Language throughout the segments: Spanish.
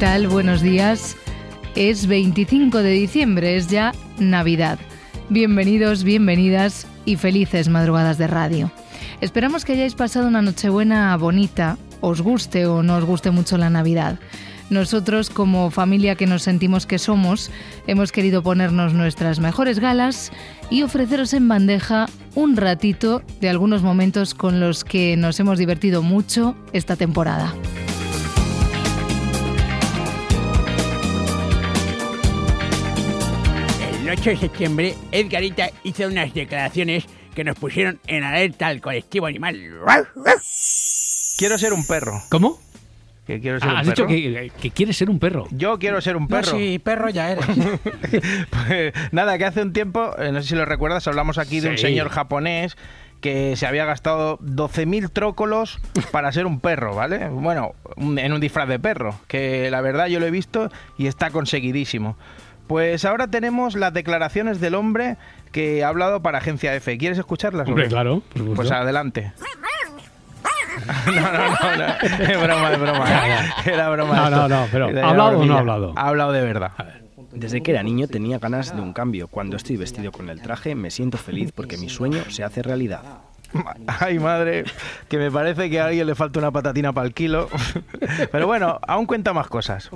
Tal? Buenos días. Es 25 de diciembre, es ya Navidad. Bienvenidos, bienvenidas y felices madrugadas de radio. Esperamos que hayáis pasado una Nochebuena bonita, os guste o no os guste mucho la Navidad. Nosotros, como familia que nos sentimos que somos, hemos querido ponernos nuestras mejores galas y ofreceros en bandeja un ratito de algunos momentos con los que nos hemos divertido mucho esta temporada. 8 de septiembre, Edgarita hizo unas declaraciones que nos pusieron en alerta al colectivo animal. Quiero ser un perro. ¿Cómo? Que quiero ser Ah, un has perro. dicho que, que quieres ser un perro. Yo quiero ser un No, perro. sí, perro ya eres. Pues, nada, que hace un tiempo, eh, no sé si lo recuerdas, hablamos aquí de un Sí. señor japonés que se había gastado 12.000 trócolos para ser un perro, ¿vale? Bueno, en un disfraz de perro, que la verdad yo lo he visto y está conseguidísimo. Pues ahora tenemos las declaraciones del hombre que ha hablado para Agencia F. ¿Quieres escucharlas? Hombre, claro. por. Pues adelante. No, no, no, no. Es broma, es broma. Era broma. No, esto. no, no, pero ¿ha hablado o no ha hablado? Ha hablado de verdad. Desde que era niño tenía ganas de un cambio. Cuando estoy vestido con el traje me siento feliz porque mi sueño se hace realidad. Ay, madre, que me parece que a alguien le falta una patatina para el kilo. Pero bueno, aún cuenta más cosas.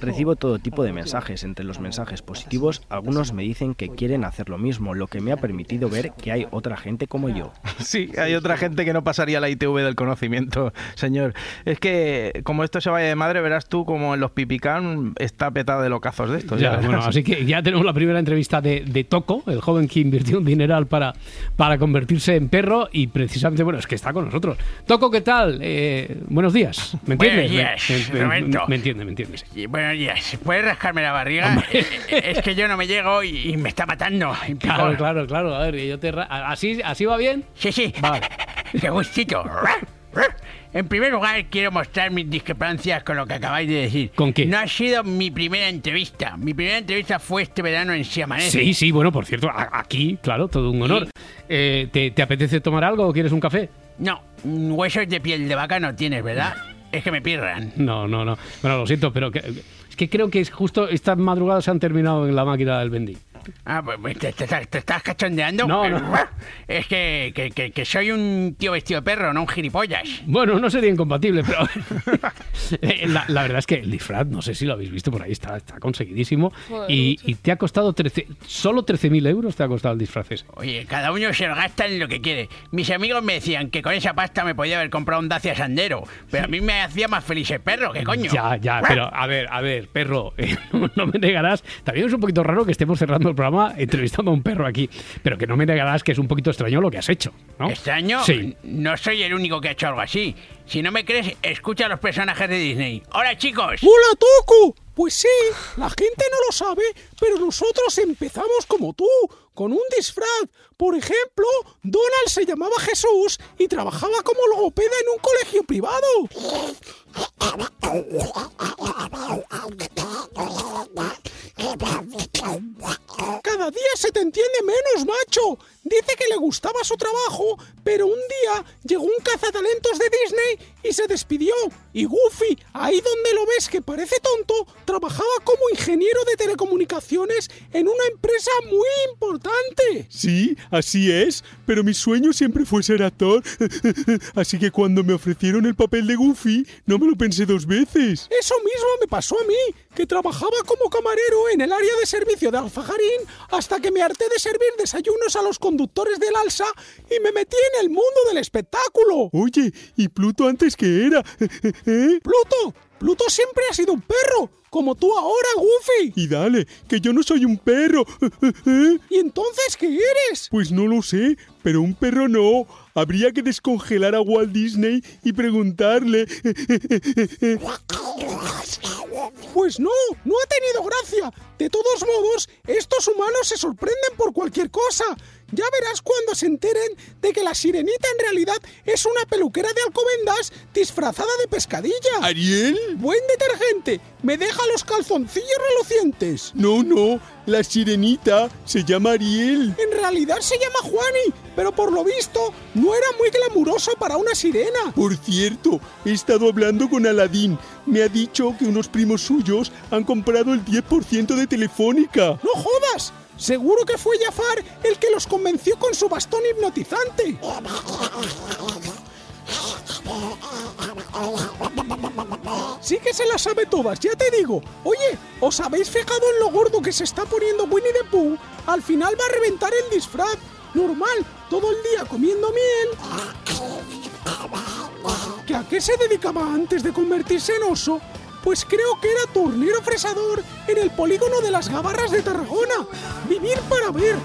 Recibo todo tipo de mensajes. Entre los mensajes positivos, algunos me dicen que quieren hacer lo mismo, lo que me ha permitido ver que hay otra gente como yo. Sí, hay otra gente que no pasaría la ITV del conocimiento, señor. Es que como esto se vaya de madre, verás tú como en los pipicán está petado de locazos de estos. Ya, ya bueno, así que ya tenemos la primera entrevista de, de Toco, el joven que invirtió un dineral para, para convertirse en perro y precisamente, bueno, es que está con nosotros. Toco, ¿qué tal? Eh, buenos días. ¿Me entiendes? Buenos días, me, me- Roberto. me entiende, me entiendes. Y Buenos días. ¿Puedes rascarme la barriga? Eh, eh, Es que yo no me llego y, y me está matando. Claro, claro, claro. A ver, yo te ¿así, ¿así va bien? Sí, sí. Vale. Qué gustito. En primer lugar, quiero mostrar mis discrepancias con lo que acabáis de decir. ¿Con qué? No ha sido mi primera entrevista. Mi primera entrevista fue este verano en Si Amanece. Sí, sí, bueno, por cierto, aquí, claro, todo un honor. Sí. Eh, ¿te, te apetece tomar algo o quieres un café? No, huesos de piel de vaca no tienes, ¿verdad? Es que me pirran. No, no, no. Bueno, lo siento, pero que- es que creo que es justo estas madrugadas se han terminado en la máquina del vendí. Ah, pues pues, te, te- te estás cachondeando. No, no. Es que, que- que- que soy un tío vestido de perro, no un gilipollas. Bueno, no sería incompatible, pero Eh, la, la verdad es que el disfraz, no sé si lo habéis visto por ahí, está, está conseguidísimo. Y, y te ha costado 13, solo 13.000 euros te ha costado el disfraz ese. Oye, cada uno se lo gasta en lo que quiere. Mis amigos me decían que con esa pasta me podía haber comprado un Dacia Sandero, pero a mí me hacía más feliz el perro, ¿qué coño? Ya, ya, pero a ver, a ver, perro, eh, no, no me negarás. También es un poquito raro que estemos cerrando el programa entrevistando a un perro aquí, pero que no me negarás que es un poquito extraño lo que has hecho, ¿no? ¿Extraño? Sí. No soy el único que ha hecho algo así. Si no me crees, escucha a los personajes de Disney. ¡Hola, chicos! ¡Hola, Toco! Pues sí, la gente no lo sabe, pero nosotros empezamos como tú, con un disfraz. Por ejemplo, Donald se llamaba Jesús y trabajaba como logopeda en un colegio privado. Cada día se te entiende menos, macho. Dice que le gustaba su trabajo, pero un día llegó un cazatalentos de Disney y se despidió. Y Goofy, ahí donde lo ves que parece tonto, trabajaba como ingeniero de telecomunicaciones en una empresa muy importante. Sí, así es, pero mi sueño siempre fue ser actor. Así que cuando me ofrecieron el papel de Goofy, no me lo pensé dos veces. Eso mismo me pasó a mí, que trabajaba como camarero en el área de servicio de Alfajarín hasta que me harté de servir desayunos a los conductores del Alsa y me metí en el mundo del espectáculo. Oye, ¿y Pluto antes qué era? ¿Eh? Pluto, Pluto siempre ha sido un perro, como tú ahora, Goofy. Y dale, que yo no soy un perro. ¿Y entonces qué eres? Pues no lo sé, pero un perro no. Habría que descongelar a Walt Disney y preguntarle. Pues no, no ha tenido gracia. De todos modos, estos humanos se sorprenden por cualquier cosa. Ya verás cuando se enteren de que la sirenita en realidad es una peluquera de alcobendas disfrazada de pescadilla. ¿Ariel? Buen detergente, me deja los calzoncillos relucientes. No, no, la sirenita se llama Ariel. En realidad se llama Juani, pero por lo visto no era muy glamuroso para una sirena. Por cierto, he estado hablando con Aladín. Me ha dicho que unos primos suyos han comprado el 10% de Telefónica. ¡No jodas! Seguro que fue Jafar el que los convenció con su bastón hipnotizante. Sí que se las sabe todas, ya te digo. Oye, ¿os habéis fijado en lo gordo que se está poniendo Winnie the Pooh? Al final va a reventar el disfraz. Normal, todo el día comiendo miel. ¿Que a qué se dedicaba antes de convertirse en oso? Pues creo que era tornero fresador en el polígono de las Gabarras de Tarragona. Vivir para ver.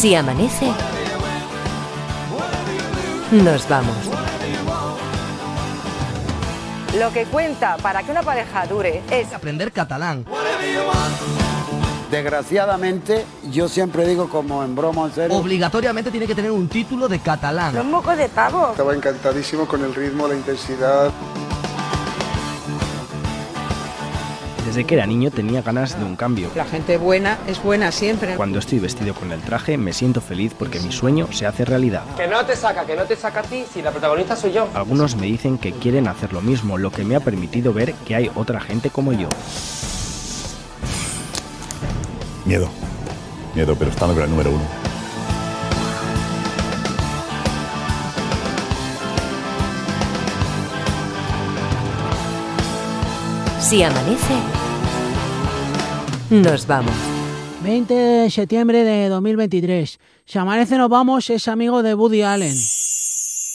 Si amanece, nos vamos. Lo que cuenta para que una pareja dure es aprender catalán. Desgraciadamente, yo siempre digo como en broma en serio. Obligatoriamente tiene que tener un título de catalán. Los mocos de pavo. Estaba encantadísimo con el ritmo, la intensidad. Desde que era niño tenía ganas de un cambio. La gente buena es buena siempre. Cuando estoy vestido con el traje me siento feliz porque mi sueño se hace realidad. Que no te saca, que no te saca a ti si la protagonista soy yo. Algunos me dicen que quieren hacer lo mismo, lo que me ha permitido ver que hay otra gente como yo. Miedo. Miedo, pero estando con el número uno. Si amanece, nos vamos. 20 de septiembre de 2023. Si amanece nos vamos es amigo de Woody Allen.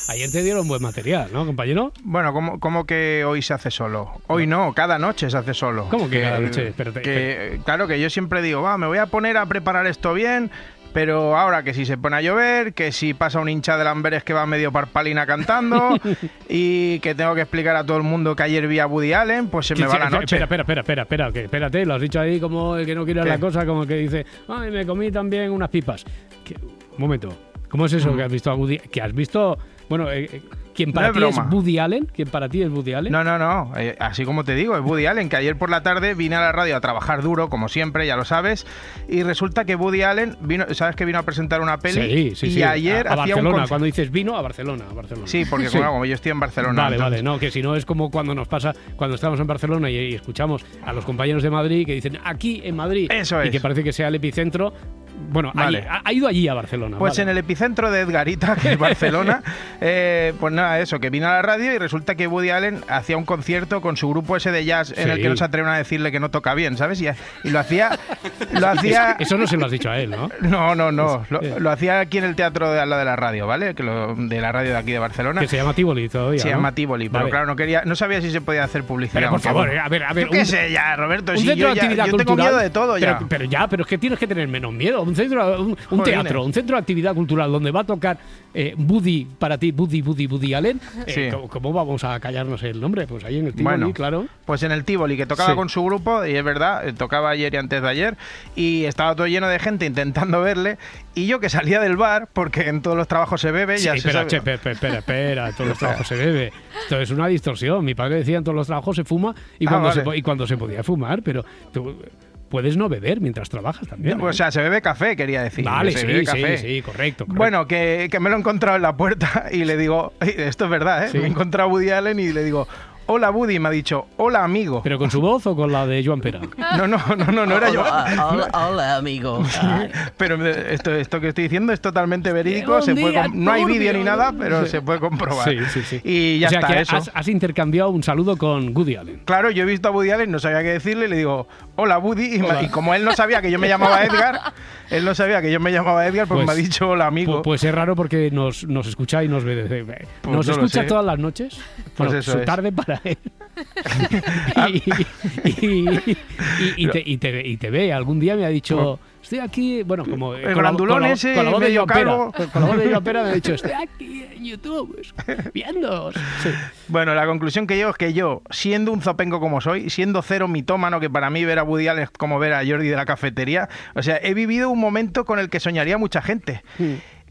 Ayer te dieron buen material, ¿no, compañero? Bueno, ¿cómo, cómo que hoy se hace solo? Hoy no, cada noche se hace solo. ¿Cómo que cada noche? Espérate, que, claro, que yo siempre digo, va, me voy a poner a preparar esto bien, pero ahora que si se pone a llover, que si pasa un hincha de Lamberes que va medio parpalina cantando y que tengo que explicar a todo el mundo que ayer vi a Woody Allen, pues se me va la noche. Espera, espera, espera, espera, que espérate, lo has dicho ahí como el que no quiere ¿Qué? la cosa, como el que dice, ay, me comí también unas pipas. Un momento, ¿cómo es eso Mm. que has visto a Woody? Que has visto, bueno, eh, eh, ¿quién para No es ti es broma. Woody Allen? ¿Quién para ti es Woody Allen? No, no, no. eh, así como te digo, es Woody Allen, que ayer por la tarde vine a la radio a trabajar duro, como siempre, ya lo sabes. Y resulta que Woody Allen vino, ¿sabes que vino a presentar una peli? Sí, sí, y sí. ayer a, a hacía un Barcelona, cuando dices vino, a Barcelona, a Barcelona. Sí, porque Como, como yo estoy en Barcelona. Vale, entonces- vale, no, que si no es como cuando nos pasa, cuando estamos en Barcelona y, y escuchamos a los compañeros de Madrid que dicen aquí en Madrid Eso y es. que parece que sea el epicentro. Bueno, Vale. allí- ha, ha ido allí a Barcelona. Pues vale. en el epicentro de Edgarita, que es Barcelona, eh, pues nada, eso, que vino a la radio y resulta que Woody Allen hacía un concierto con su grupo ese de jazz en el que no se atreven a decirle que no toca bien, ¿sabes? Y, y lo hacía... Lo hacía... Eso no se lo has dicho a él, ¿no? No, no, no. Lo, eh. lo hacía aquí en el teatro de al lado de la radio, ¿vale? Que lo- de la radio de aquí de Barcelona. Que se llama Tivoli todavía. Se ¿no? llama Tivoli, pero claro, no quería, no sabía si se podía hacer publicidad. Pero por favor, bueno, a ver, a ver. Yo qué sé ya, Roberto, un si centro yo, ya, yo tengo cultural. miedo de todo ya. Pero, pero ya, pero es que tienes que tener menos miedo. Un centro, un, un teatro, un centro de actividad cultural donde va a tocar eh, Woody, para ti, Woody, Woody, Woody Allen. eh, Sí. ¿cómo, vamos a callarnos el nombre? Pues ahí en el Tivoli, Bueno, claro. Pues en el Tivoli, que tocaba Sí. con su grupo, y es verdad, eh, tocaba ayer y antes de ayer, y estaba todo lleno de gente intentando verle, y yo que salía del bar, porque en todos los trabajos se bebe, Sí, ya se espera, sabe- che, espera, espera, en todos los trabajos se bebe. Esto es una distorsión. Mi padre decía en todos los trabajos se fuma y Ah, cuando, vale. y cuando se podía fumar, pero tú- puedes no beber mientras trabajas también. O ¿eh? sea, se bebe café, quería decir. Vale, se sí, bebe sí, café. sí, correcto. correcto. Bueno, que, que me lo he encontrado en la puerta y le digo, esto es verdad, ¿eh? Sí. Me he encontrado a Woody Allen y le digo, hola Woody, y me ha dicho, hola amigo. ¿Pero con su voz o con la de Joan Pera? No, no, no, no, no era yo. Hola, hola, amigo. Pero esto, esto que estoy diciendo es totalmente verídico, se puede no hay vídeo ni nada, pero Sí. se puede comprobar. Sí, sí, sí. Y ya o sea, está que eso. Has, has intercambiado un saludo con Woody Allen. Claro, yo he visto a Woody Allen, no sabía qué decirle, le digo, hola Woody, y, me- Hola. y como él no sabía que yo me llamaba Edgar, él no sabía que yo me llamaba Edgar, pues, Pues- me ha dicho hola amigo. Pu- Pues es raro porque nos, nos escucha y nos ve. desde- Nos no lo escucha todas las noches. Pues Bueno, eso su es. tarde para él. y, y- te, y te- y te ve. Algún día me ha dicho, estoy aquí, bueno, como... El grandulón la- ese, con la voz de medio Joan Pera. Con la voz de Joan Pera me ha dicho, estoy aquí en YouTube, viendo. Sí. Bueno, la conclusión que llego es que yo, siendo un zopengo como soy, siendo cero mitómano, que para mí ver a Woody Allen es como ver a Jordi de la cafetería, o sea, he vivido un momento con el que soñaría mucha gente.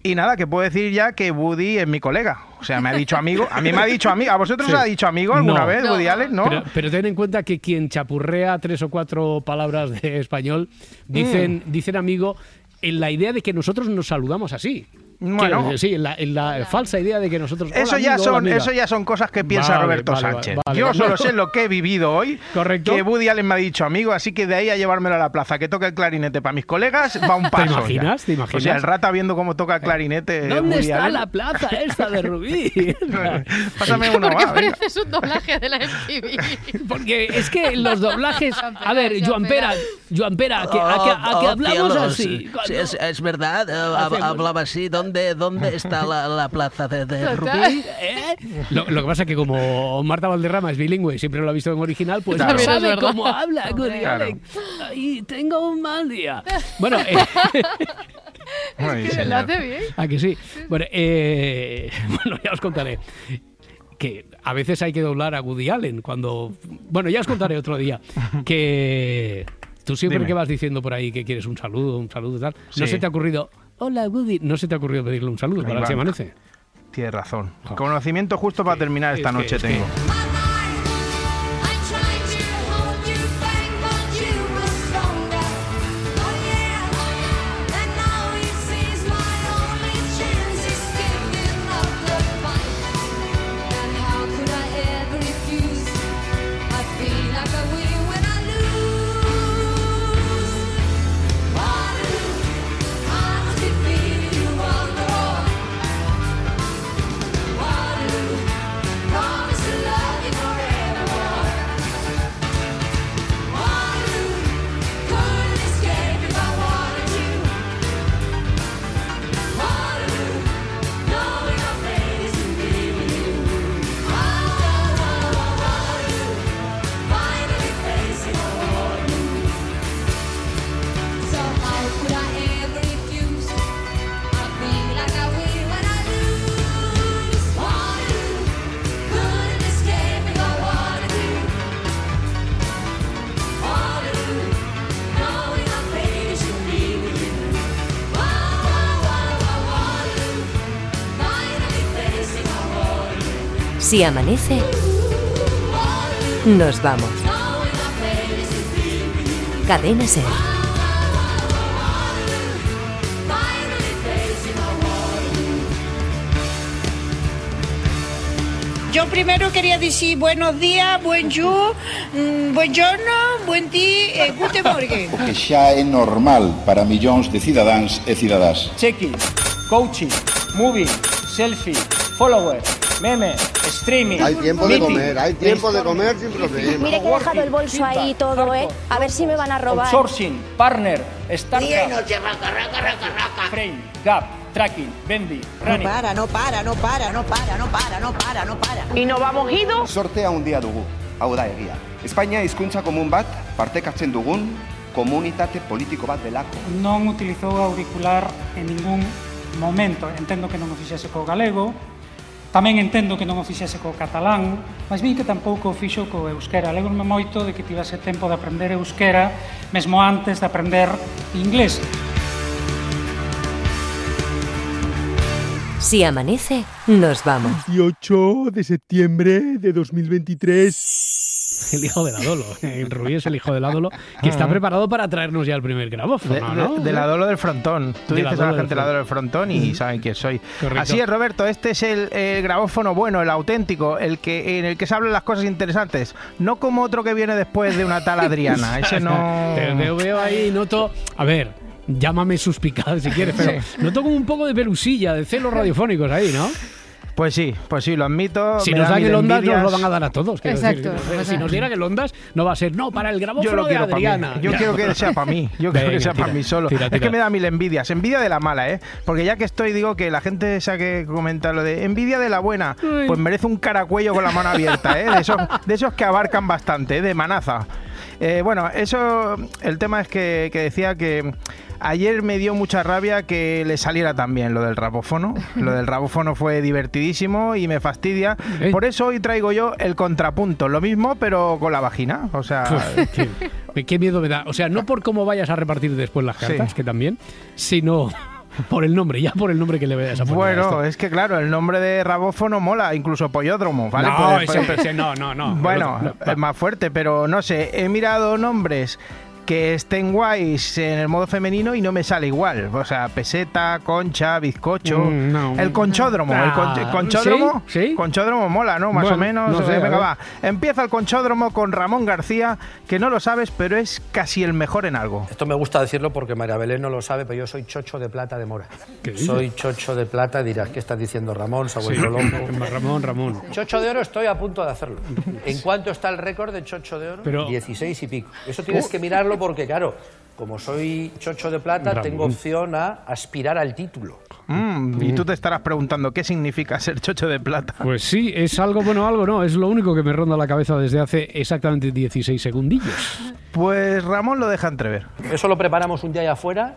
Y nada, que puedo decir ya que Woody es mi colega. O sea, me ha dicho amigo. A mí me ha dicho amigo. ¿A vosotros Sí. os ha dicho amigo alguna No. vez, No. Woody Allen? ¿No? Pero, pero ten en cuenta que quien chapurrea tres o cuatro palabras de español dicen, Mm. dicen amigo en la idea de que nosotros nos saludamos así. Bueno. Sí, en la, la falsa idea de que nosotros. Eso "Hola, ya, son, amiga". eso ya son cosas que piensa Vale, Roberto vale, Sánchez. vale, Yo solo sé lo que he vivido hoy. Correcto. Que Woody Allen me ha dicho amigo, así que de ahí a llevármelo a la plaza, que toque el clarinete para mis colegas, va un paso. ya. imaginas? ¿Te imaginas? O sea, el rata viendo cómo toca el clarinete. ¿Dónde Woody está Allen. la plaza esta de Rubí? Pásame uno, Porque va, venga. pareces un doblaje de la MTV. Porque es que los doblajes. A ver, Joan Pera, Joan Pera, ¿a que, a que- a que Oh, hablamos así? Sí, es, es verdad, hablaba así. ¿Dónde, dónde está la, la plaza de, de. Rubí? Lo, lo que pasa es que como Marta Valderrama es bilingüe y siempre lo ha visto en original, pues Claro. no es sabe cómo habla Claro. Allen. Y tengo un mal día. Bueno, eh, Ay, Lo señor. hace bien. ¿a que sí? Bueno, eh, bueno, ya os contaré. Que a veces hay que doblar a Woody Allen cuando... Bueno, ya os contaré otro día. Que tú siempre Dime. que vas diciendo por ahí que quieres un saludo, un saludo tal, no se te ha ocurrido... Hola Woody, no se te ha ocurrido pedirle un saludo Ahí para va. que se amanece. Tienes razón. Conocimiento justo para terminar esta es noche que- tengo. Si amanece, nos vamos. Cadena Ser. Yo primero quería decir buenos días, buen you, mm, buongiorno, buen día, eh, guten morgen. que xa é normal para millóns de cidadáns e cidadás. Checking, coaching, moving, selfie, follower, meme, streaming. Hay tiempo de comer, hay tiempo de comer sin problema. Mire que he dejado el bolso ahí todo, ¿eh? A ver si me van a robar. Outsourcing, partner, startup, Lleno, frame, gap, tracking, bendy, running. no para, no para, no para, no para, no para, no para. Y no vamos ido. Sortea handia dugu, hau da egia. Espainia hizkuntza komun bat partekatzen dugun komunitate politiko bat delako. non utilizou auricular en ningún momento. Entendo que non o fixese co galego, Tamén entendo que non o fixese co catalán, mas vi que tampouco o fixo co euskera. Alegro-me moito de que tivese tempo de aprender euskera, mesmo antes de aprender inglés. Si amanece, nos vamos. 18 de septiembre de 2023. El hijo de la Dolo. El Rubí es el hijo de la Dolo, que está Ujú. preparado para traernos ya el primer grabófono, de- ¿no? de la Dolo del Frontón. Tú De dices a Dolo la del gente la Frontón. Dolo del Frontón y saben quién soy. Correcto. Así es, Roberto. Este es el, el grabófono bueno, el auténtico, el que en el que se hablan las cosas interesantes. No como otro que viene después de una tal Adriana. Ese no. Te veo, veo ahí, noto. A ver, llámame suspicaz si quieres, pero noto como un poco de pelusilla, de celos radiofónicos ahí, ¿no? Pues sí, pues sí, lo admito. Si nos da dan el Ondas, nos lo envidias. van a dar a todos. Exacto. decir. Si nos dieran el Ondas, no va a ser, no, para el Yo grabófono lo de. Adriana. Yo Ya. quiero que sea para mí. Yo quiero que sea para mí solo. tira, Es que me da mil envidias. Envidia de la mala, ¿eh? Porque ya que estoy, digo que la gente esa que comenta lo de envidia de la buena, pues merece un caracuello con la mano abierta, ¿eh? De esos, de esos que abarcan bastante, ¿eh? de manaza. Eh, bueno, eso, el tema es que, que decía que ayer me dio mucha rabia que le saliera también lo del rabófono. Lo del rabófono fue divertidísimo y me fastidia. ¿Eh? Por eso hoy traigo yo el contrapunto, lo mismo pero con la vagina. O sea, qué, qué miedo me da. O sea, no por cómo vayas a repartir después las Sí. cartas, que también, sino por el nombre, ya por el nombre que le vayas a poner. a Bueno, esto. es que claro, el nombre de rabófono mola, incluso pollódromo, ¿vale? No, ese- ese no, no, no. Bueno, No, no, es más fuerte, pero no sé, he mirado nombres que estén guays en el modo femenino y no me sale igual. O sea, peseta, concha, bizcocho. Mm, no. El conchódromo. el con- Ah, conchódromo. ¿sí? ¿sí? Conchódromo mola, ¿no? Más Bueno, o menos. no sé, Eh, venga, va. Empieza el conchódromo con Ramón García, que no lo sabes, pero es casi el mejor en algo. Esto me gusta decirlo porque María Belén no lo sabe, pero yo soy chocho de plata de mora. ¿Qué dices? Soy chocho de plata, dirás, ¿qué estás diciendo Ramón? Se ha Sí. vuelto loco. Ramón, Ramón. Chocho de oro estoy a punto de hacerlo. ¿En cuánto está el récord de chocho de oro? Pero- 16 y pico. Eso tienes Oh. que mirarlo porque, claro, como soy chocho de plata, Ramón. tengo opción a aspirar al título. Mm, y tú te estarás preguntando qué significa ser chocho de plata. Pues sí, es algo bueno, algo no. Es lo único que me ronda la cabeza desde hace exactamente 16 segundillos. Pues Ramón lo deja entrever. Eso lo preparamos un día allá afuera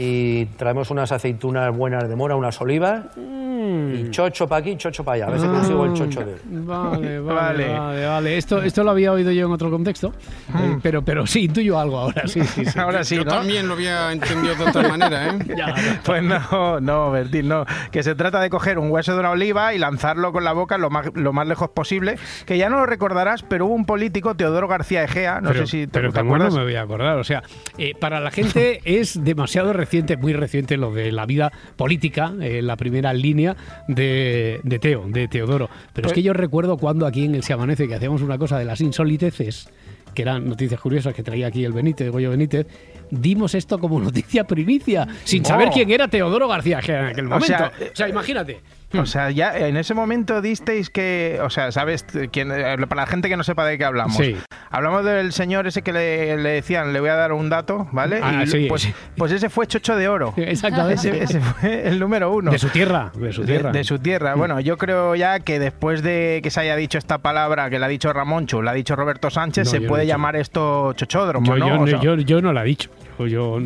y traemos unas aceitunas buenas de mora, unas olivas y chocho para aquí, chocho para allá. A ver si consigo el chocho de. Vale, vale, Vale. vale, vale. Esto, esto lo había oído yo en otro contexto, eh, pero, pero sí, intuyo algo ahora, sí, sí, sí. Ahora sí, Yo ¿no? también lo había entendido de otra manera, ¿eh? Ya, Pues no, no, Bertín, no. Que se trata de coger un hueso de una oliva y lanzarlo con la boca lo más, lo más lejos posible. Que ya no lo recordarás, pero hubo un político, Teodoro García Egea, no pero, sé si te, pero te acuerdas. no me voy a acordar. O sea, eh, para la gente es demasiado reciente, muy reciente lo de la vida política, eh, la primera línea de, de Teo, de Teodoro. Pero es Pues- que yo recuerdo cuando aquí en el Se Amanece que hacíamos una cosa de las insoliteces, que eran noticias curiosas que traía aquí el Benítez, Goyo Benítez, dimos esto como noticia primicia, sin saber quién era Teodoro García en aquel O momento. sea, o sea imagínate. O sea, ya en ese momento disteis que, o sea, ¿sabes? quién- eh, para la gente que no sepa de qué hablamos. Sí. Hablamos del señor ese que le, le decían, le voy a dar un dato, ¿vale? Ah, y sí, pues, pues ese fue Chocho de Oro. Exactamente. Ese, ese fue el número uno. De su tierra, de su tierra. De, su tierra. Bueno, yo creo ya que después de que se haya dicho esta palabra que la ha dicho Ramoncho, la ha dicho Roberto Sánchez, No, se no puede llamar esto chochódromo, Yo, ¿no? yo, O sea, yo- yo no la he dicho. Yo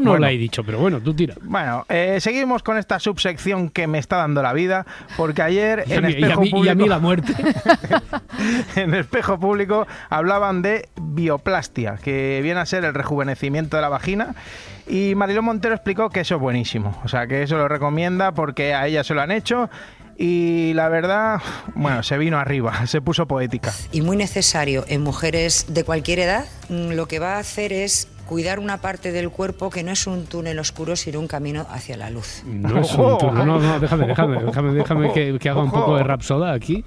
no Bueno. la he dicho, pero bueno, tú tira. Bueno, eh, seguimos con esta subsección que me está dando la vida, porque ayer Y a en mí- y a Espejo y a Público... mí la muerte. en Espejo Público hablaban de bioplastia, que viene a ser el rejuvenecimiento de la vagina. Y Mariló Montero explicó que eso es buenísimo. O sea, que eso lo recomienda porque a ella se lo han hecho. Y la verdad, bueno, se vino arriba, se puso poética. y muy necesario en mujeres de cualquier edad, mm, lo que va a hacer es cuidar una parte del cuerpo que no es un túnel oscuro, sino un camino hacia la luz. No es un túnel. No, no, déjame, déjame, déjame, déjame que, que haga un poco de rapsoda aquí.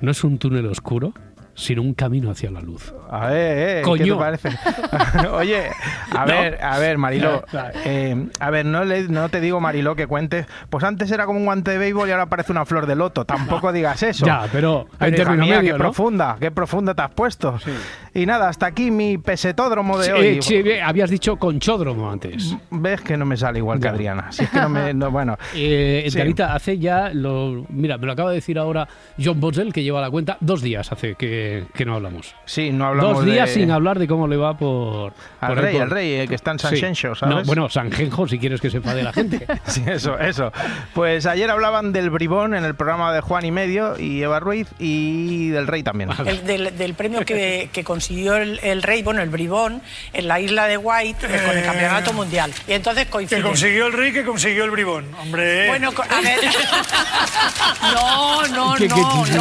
No es un túnel oscuro, sino un camino hacia la luz. A ver, eh, ¿qué te parece? Oye, a No. ver, a ver, Mariló. Eh, a ver, no, le, no te digo, Mariló, que cuentes. Pues antes era como un guante de béisbol y ahora parece una flor de loto. Tampoco digas eso. Ya, pero hay hija término mía, qué ¿no? profunda, qué profunda te has puesto. Y nada, hasta aquí mi pesetódromo de Sí, hoy. eh, sí, habías dicho conchódromo antes. Ves que no me sale igual que. Adriana. Si es que no me. no, bueno. Eh, Sí. Darita, hace ya, lo, mira, me lo acaba de decir ahora John Boswell, que lleva la cuenta, dos días hace que, que no hablamos. Sí, no hablamos Dos días de- sin hablar de cómo le va por... Al por rey, por- al rey, el que está en San Sí. Xenxo, ¿sabes? No, bueno, San Genjo, si quieres que sepa de la gente. Sí, eso, eso. Pues ayer hablaban del bribón en el programa de Juan y Medio y Eva Ruiz y del rey también. El- del, del premio que, que consiguió el, el rey, bueno, el bribón, en la isla de White eh, con el Eh. campeonato mundial. Y entonces Que coinciden. consiguió el rey, que consiguió el bribón. Hombre. Bueno, a ver. No, no, ¿Qué- qué- no, qué-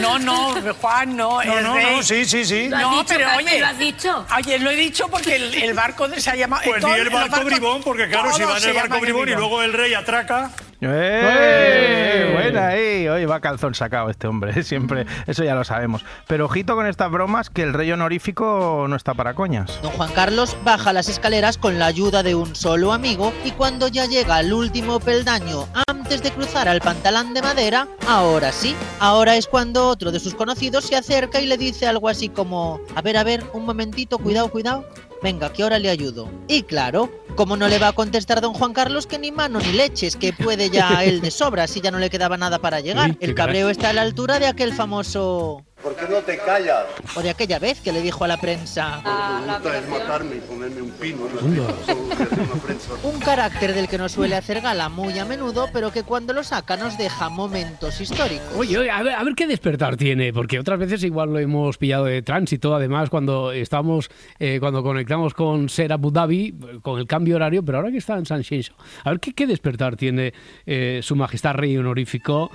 no, no, no, Juan, no. No, el no, rey- no, sí, sí, sí. No, ¿Lo has dicho, pero oye. ¿Lo has dicho? Oye, lo he dicho porque el, el barco de se ha llamado. Pues di el barco barcos- bribón, porque claro, si va en el barco bribón y luego el rey atraca. ¡Eh! Buena ahí. Hoy va calzón sacado este hombre, siempre. Eso ya lo sabemos. Pero ojito con estas bromas que el rey honorífico no está para coñas. Don Juan Carlos baja las escaleras con la ayuda de un solo amigo y cuando ya llega al último peldaño antes de cruzar al pantalán de madera, ahora sí, ahora es cuando otro de sus conocidos se acerca y le dice algo así como, a ver, a ver, un momentito, cuidado, cuidado. Venga, que ahora le ayudo. Y claro, como no le va a contestar don Juan Carlos que ni mano ni leches, que puede ya él de sobra si ya no le quedaba nada para llegar. El cabreo está a la altura de aquel famoso... ¿Por qué no te callas? O de aquella vez que le dijo a la prensa... Gusta es matarme y ponerme un pino. en la prensa, solo voy a hacer una prensa. Un carácter del que no suele hacer gala muy a menudo, pero que cuando lo saca nos deja momentos históricos. Oye, oye, a ver, a ver qué despertar tiene, porque otras veces igual lo hemos pillado de tránsito, además cuando estamos, eh, cuando conectamos con Ser Abu Dhabi, con el cambio horario, pero ahora que está en San Xinxo. A ver qué, qué despertar tiene eh, su majestad rey honorífico.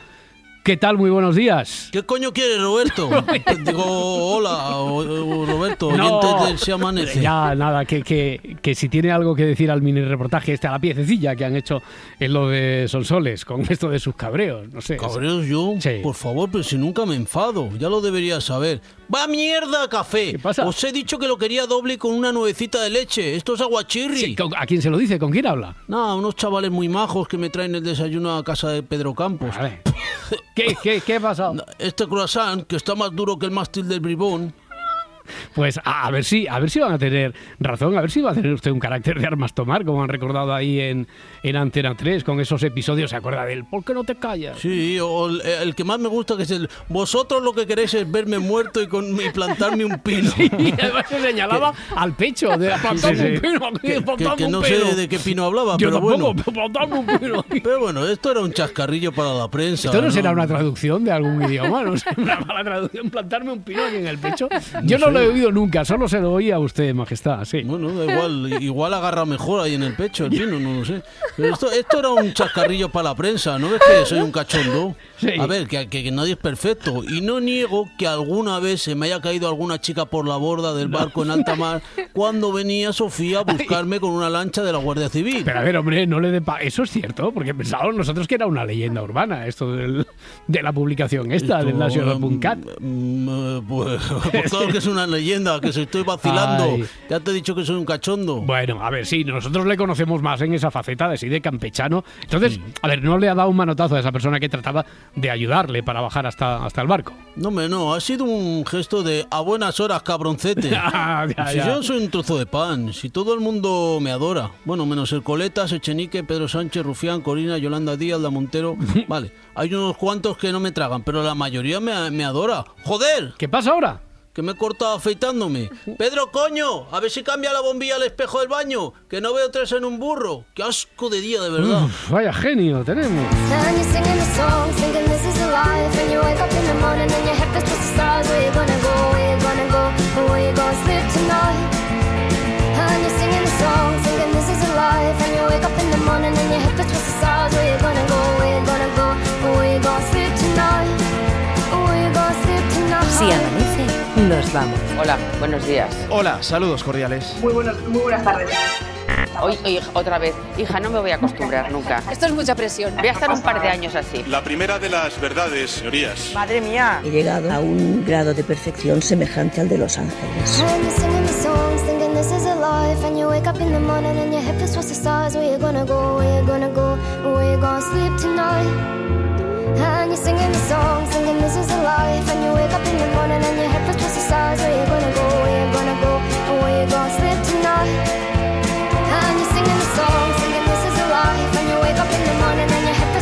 ¿Qué tal? Muy buenos días. ¿Qué coño quieres, Roberto? Digo, hola, o- o- Roberto, oyente del Se Amanece. Ya, nada, que, que, que si tiene algo que decir al mini reportaje este a la piececilla que han hecho en lo de Sonsoles, con esto de sus cabreos, no sé. Cabreos yo, por favor, pero si nunca me enfado, ya lo deberías saber. ¡Va mierda, café! ¿Qué pasa? Os he dicho que lo quería doble con una nuevecita de leche. Esto es aguachirri. Sí, ¿con- ¿A quién se lo dice? ¿Con quién habla? No, unos chavales muy majos que me traen el desayuno a casa de Pedro Campos. ¿Qué, qué, qué ha pasado? Este croissant, que está más duro que el mástil del bribón. Pues a, a ver si a ver si van a tener razón, a ver si va a tener usted un carácter de armas tomar, como han recordado ahí en, en Antena 3, con esos episodios, ¿se acuerda del ¿Por qué no te callas? Sí, o el, el que más me gusta que es el... Vosotros lo que queréis es verme muerto y, con, y plantarme un pino. Y además se señalaba al pecho, de plantarme Sí, sí. un pino, aquí, Que, que- plantarme que un no pino. sé de qué pino hablaba, Yo pero tampoco, bueno. plantarme un pino. Pero bueno, esto era un chascarrillo para la prensa. Esto no ¿no? será una traducción de algún idioma, no una mala traducción, plantarme un pino aquí en el pecho. Yo no, sé. lo he oído nunca, solo se lo oía a usted, majestad, sí. Bueno, da igual, igual agarra mejor ahí en el pecho el pino, no lo sé. Esto, esto era un chascarrillo para la prensa, ¿no ves que soy un cachondo? A ver, que, que- que nadie es perfecto. Y no niego que alguna vez se me haya caído alguna chica por la borda del barco en alta mar cuando venía Sofía a buscarme con una lancha de la Guardia Civil. Pero a ver, hombre, no le dé pa- Eso es cierto, porque pensábamos nosotros que era una leyenda urbana, esto del- de la publicación esta, del Esto, National.cat. Mm, eh, pues, pues claro que es una leyenda, que se estoy vacilando. Ay. Ya te he dicho que soy un cachondo. Bueno, a ver, sí, nosotros le conocemos más en esa faceta de sí, de campechano. Entonces, a ver, no le ha dado un manotazo a esa persona que trataba de ayudarle para bajar hasta, hasta el barco. No, hombre, no, ha sido un gesto de a buenas horas, cabroncete. Ya, si ya. yo soy un trozo de pan, si todo el mundo me adora. Bueno, menos el Coletas, Echenique, Pedro Sánchez, Rufián, Corina, Yolanda Díaz, La Montero. Vale, hay unos cuantos que no me tragan, pero la mayoría me, me adora. ¡Joder! ¿Qué pasa ahora? Que me he cortado afeitándome. Pedro, coño, a ver si cambia la bombilla al espejo del baño, que no veo tres en un burro. Qué asco de día, de verdad. Uf, vaya genio tenemos. And nos vamos. Hola, buenos días. Hola, saludos cordiales. Muy, buenos, muy buenas tardes. Hoy, hoy, otra vez. Hija, no me voy a acostumbrar nunca. Esto es mucha presión. Voy a estar un par de años así. La primera de las verdades, señorías. Madre mía. He llegado a un grado de perfección semejante al de los ángeles. And you're singing the song, singing this is a life. And you wake up in the morning and your head feels twice the size. Where you gonna go? Where you gonna go? And where you gonna sleep tonight? And you're singing the song, singing this is a life. And you wake up in the morning and your head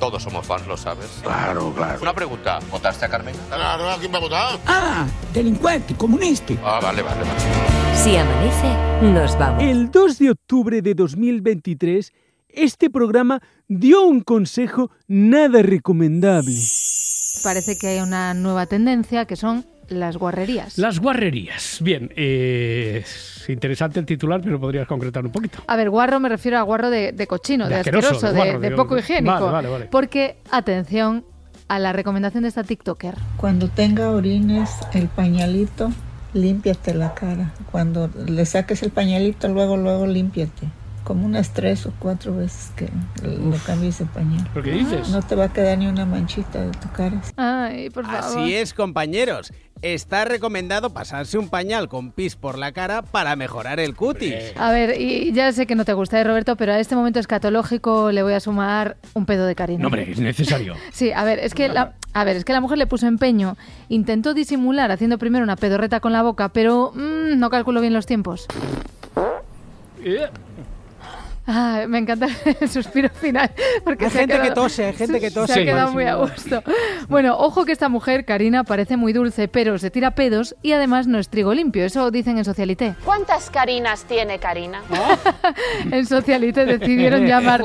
todos somos fans, lo sabes. Claro, claro. Una pregunta, ¿votaste a Carmen? Claro, ¿a quién va a votar? Ah, delincuente, comunista. Ah, vale, vale, vale. Si amanece, nos vamos. El 2 de octubre de 2023, este programa dio un consejo nada recomendable. Parece que hay una nueva tendencia que son las guarrerías. Las guarrerías. Bien, eh, es interesante el titular, pero podrías concretar un poquito. A ver, guarro me refiero a guarro de, de cochino, De de, asqueroso, asqueroso, de guarro, poco higiénico. Vale, vale, vale. Porque, atención a la recomendación de esta TikToker. Cuando tenga orines, el pañalito, límpiate la cara. Cuando le saques el pañalito, luego, luego límpiate. Como unas tres o cuatro veces que lo cambies el pañal. ¿Pero qué dices? No te va a quedar ni una manchita de tu cara. Ay, por favor. Así es, compañeros. Está recomendado pasarse un pañal con pis por la cara para mejorar el cutis. A ver, y ya sé que no te gusta, ¿eh, Roberto, pero a este momento escatológico le voy a sumar un pedo de cariño. No, hombre, es necesario. Sí, a ver, es que la, a ver, es que la mujer le puso empeño, intentó disimular haciendo primero una pedorreta con la boca, pero mm, no calculo bien los tiempos. Ah, me encanta el suspiro final. Porque Hay se ha gente que tose, hay gente que tose. Se ha Sí. quedado muy a gusto. Bueno, ojo que esta mujer, Karina, parece muy dulce, pero se tira pedos y además no es trigo limpio. Eso dicen en Socialité. ¿Cuántas Carinas tiene Karina? En Socialité decidieron llamar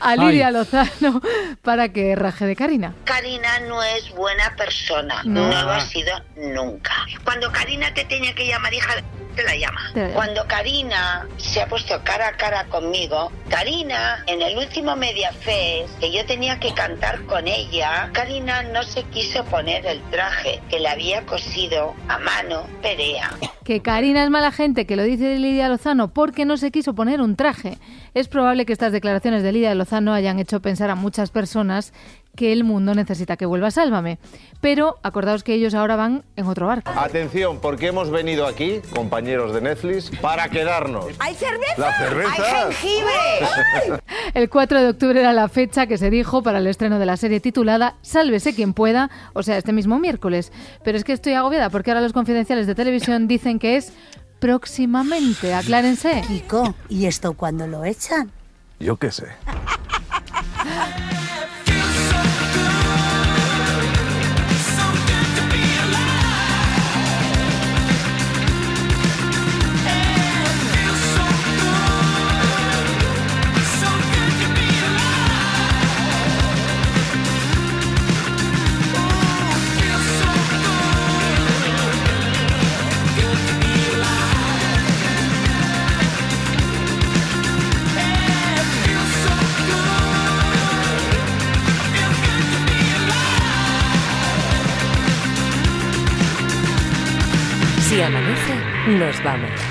a Lidia Lozano para que raje de Karina. Karina no es buena persona, No. no, lo ha sido nunca. Cuando Karina te tenía que llamar hija, te la llama. Te la llama. Cuando Karina se ha puesto cara a cara conmigo, Karina, en el último Media Fest, que yo tenía que cantar con ella, Karina no se quiso poner el traje que le había cosido a mano Perea. Que Karina es mala gente, que lo dice Lidia Lozano porque no se quiso poner un traje. Es probable que estas declaraciones de Lidia Lozano hayan hecho pensar a muchas personas que el mundo necesita que vuelva Sálvame. Pero acordaos que ellos ahora van en otro barco. Atención, porque hemos venido aquí, compañeros de Netflix, para quedarnos. ¡Hay cerveza! ¡La cerveza! ¡Hay jengibre! El 4 de octubre era la fecha que se dijo para el estreno de la serie titulada Sálvese quien pueda, o sea, este mismo miércoles. Pero es que estoy agobiada porque ahora los confidenciales de televisión dicen que es próximamente. Aclárense. Kiko, ¿y esto cuándo lo echan? Yo qué sé.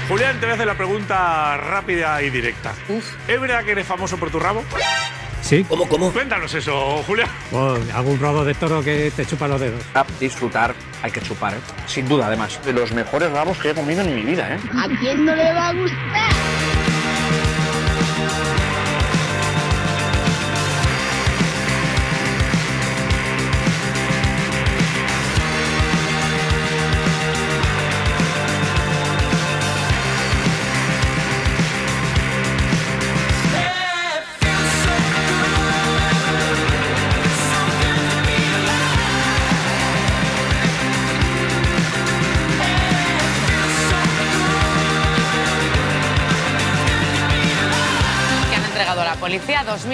Julián, te voy a hacer la pregunta rápida y directa. ¿Es verdad que eres famoso por tu rabo? Sí. ¿Cómo, cómo? Cuéntanos eso, Julián. algún rabo de toro que te chupa los dedos. Disfrutar, hay que chupar, ¿eh? sin duda, además. De los mejores rabos que he comido en mi vida, ¿eh? ¿A quién no le va a gustar?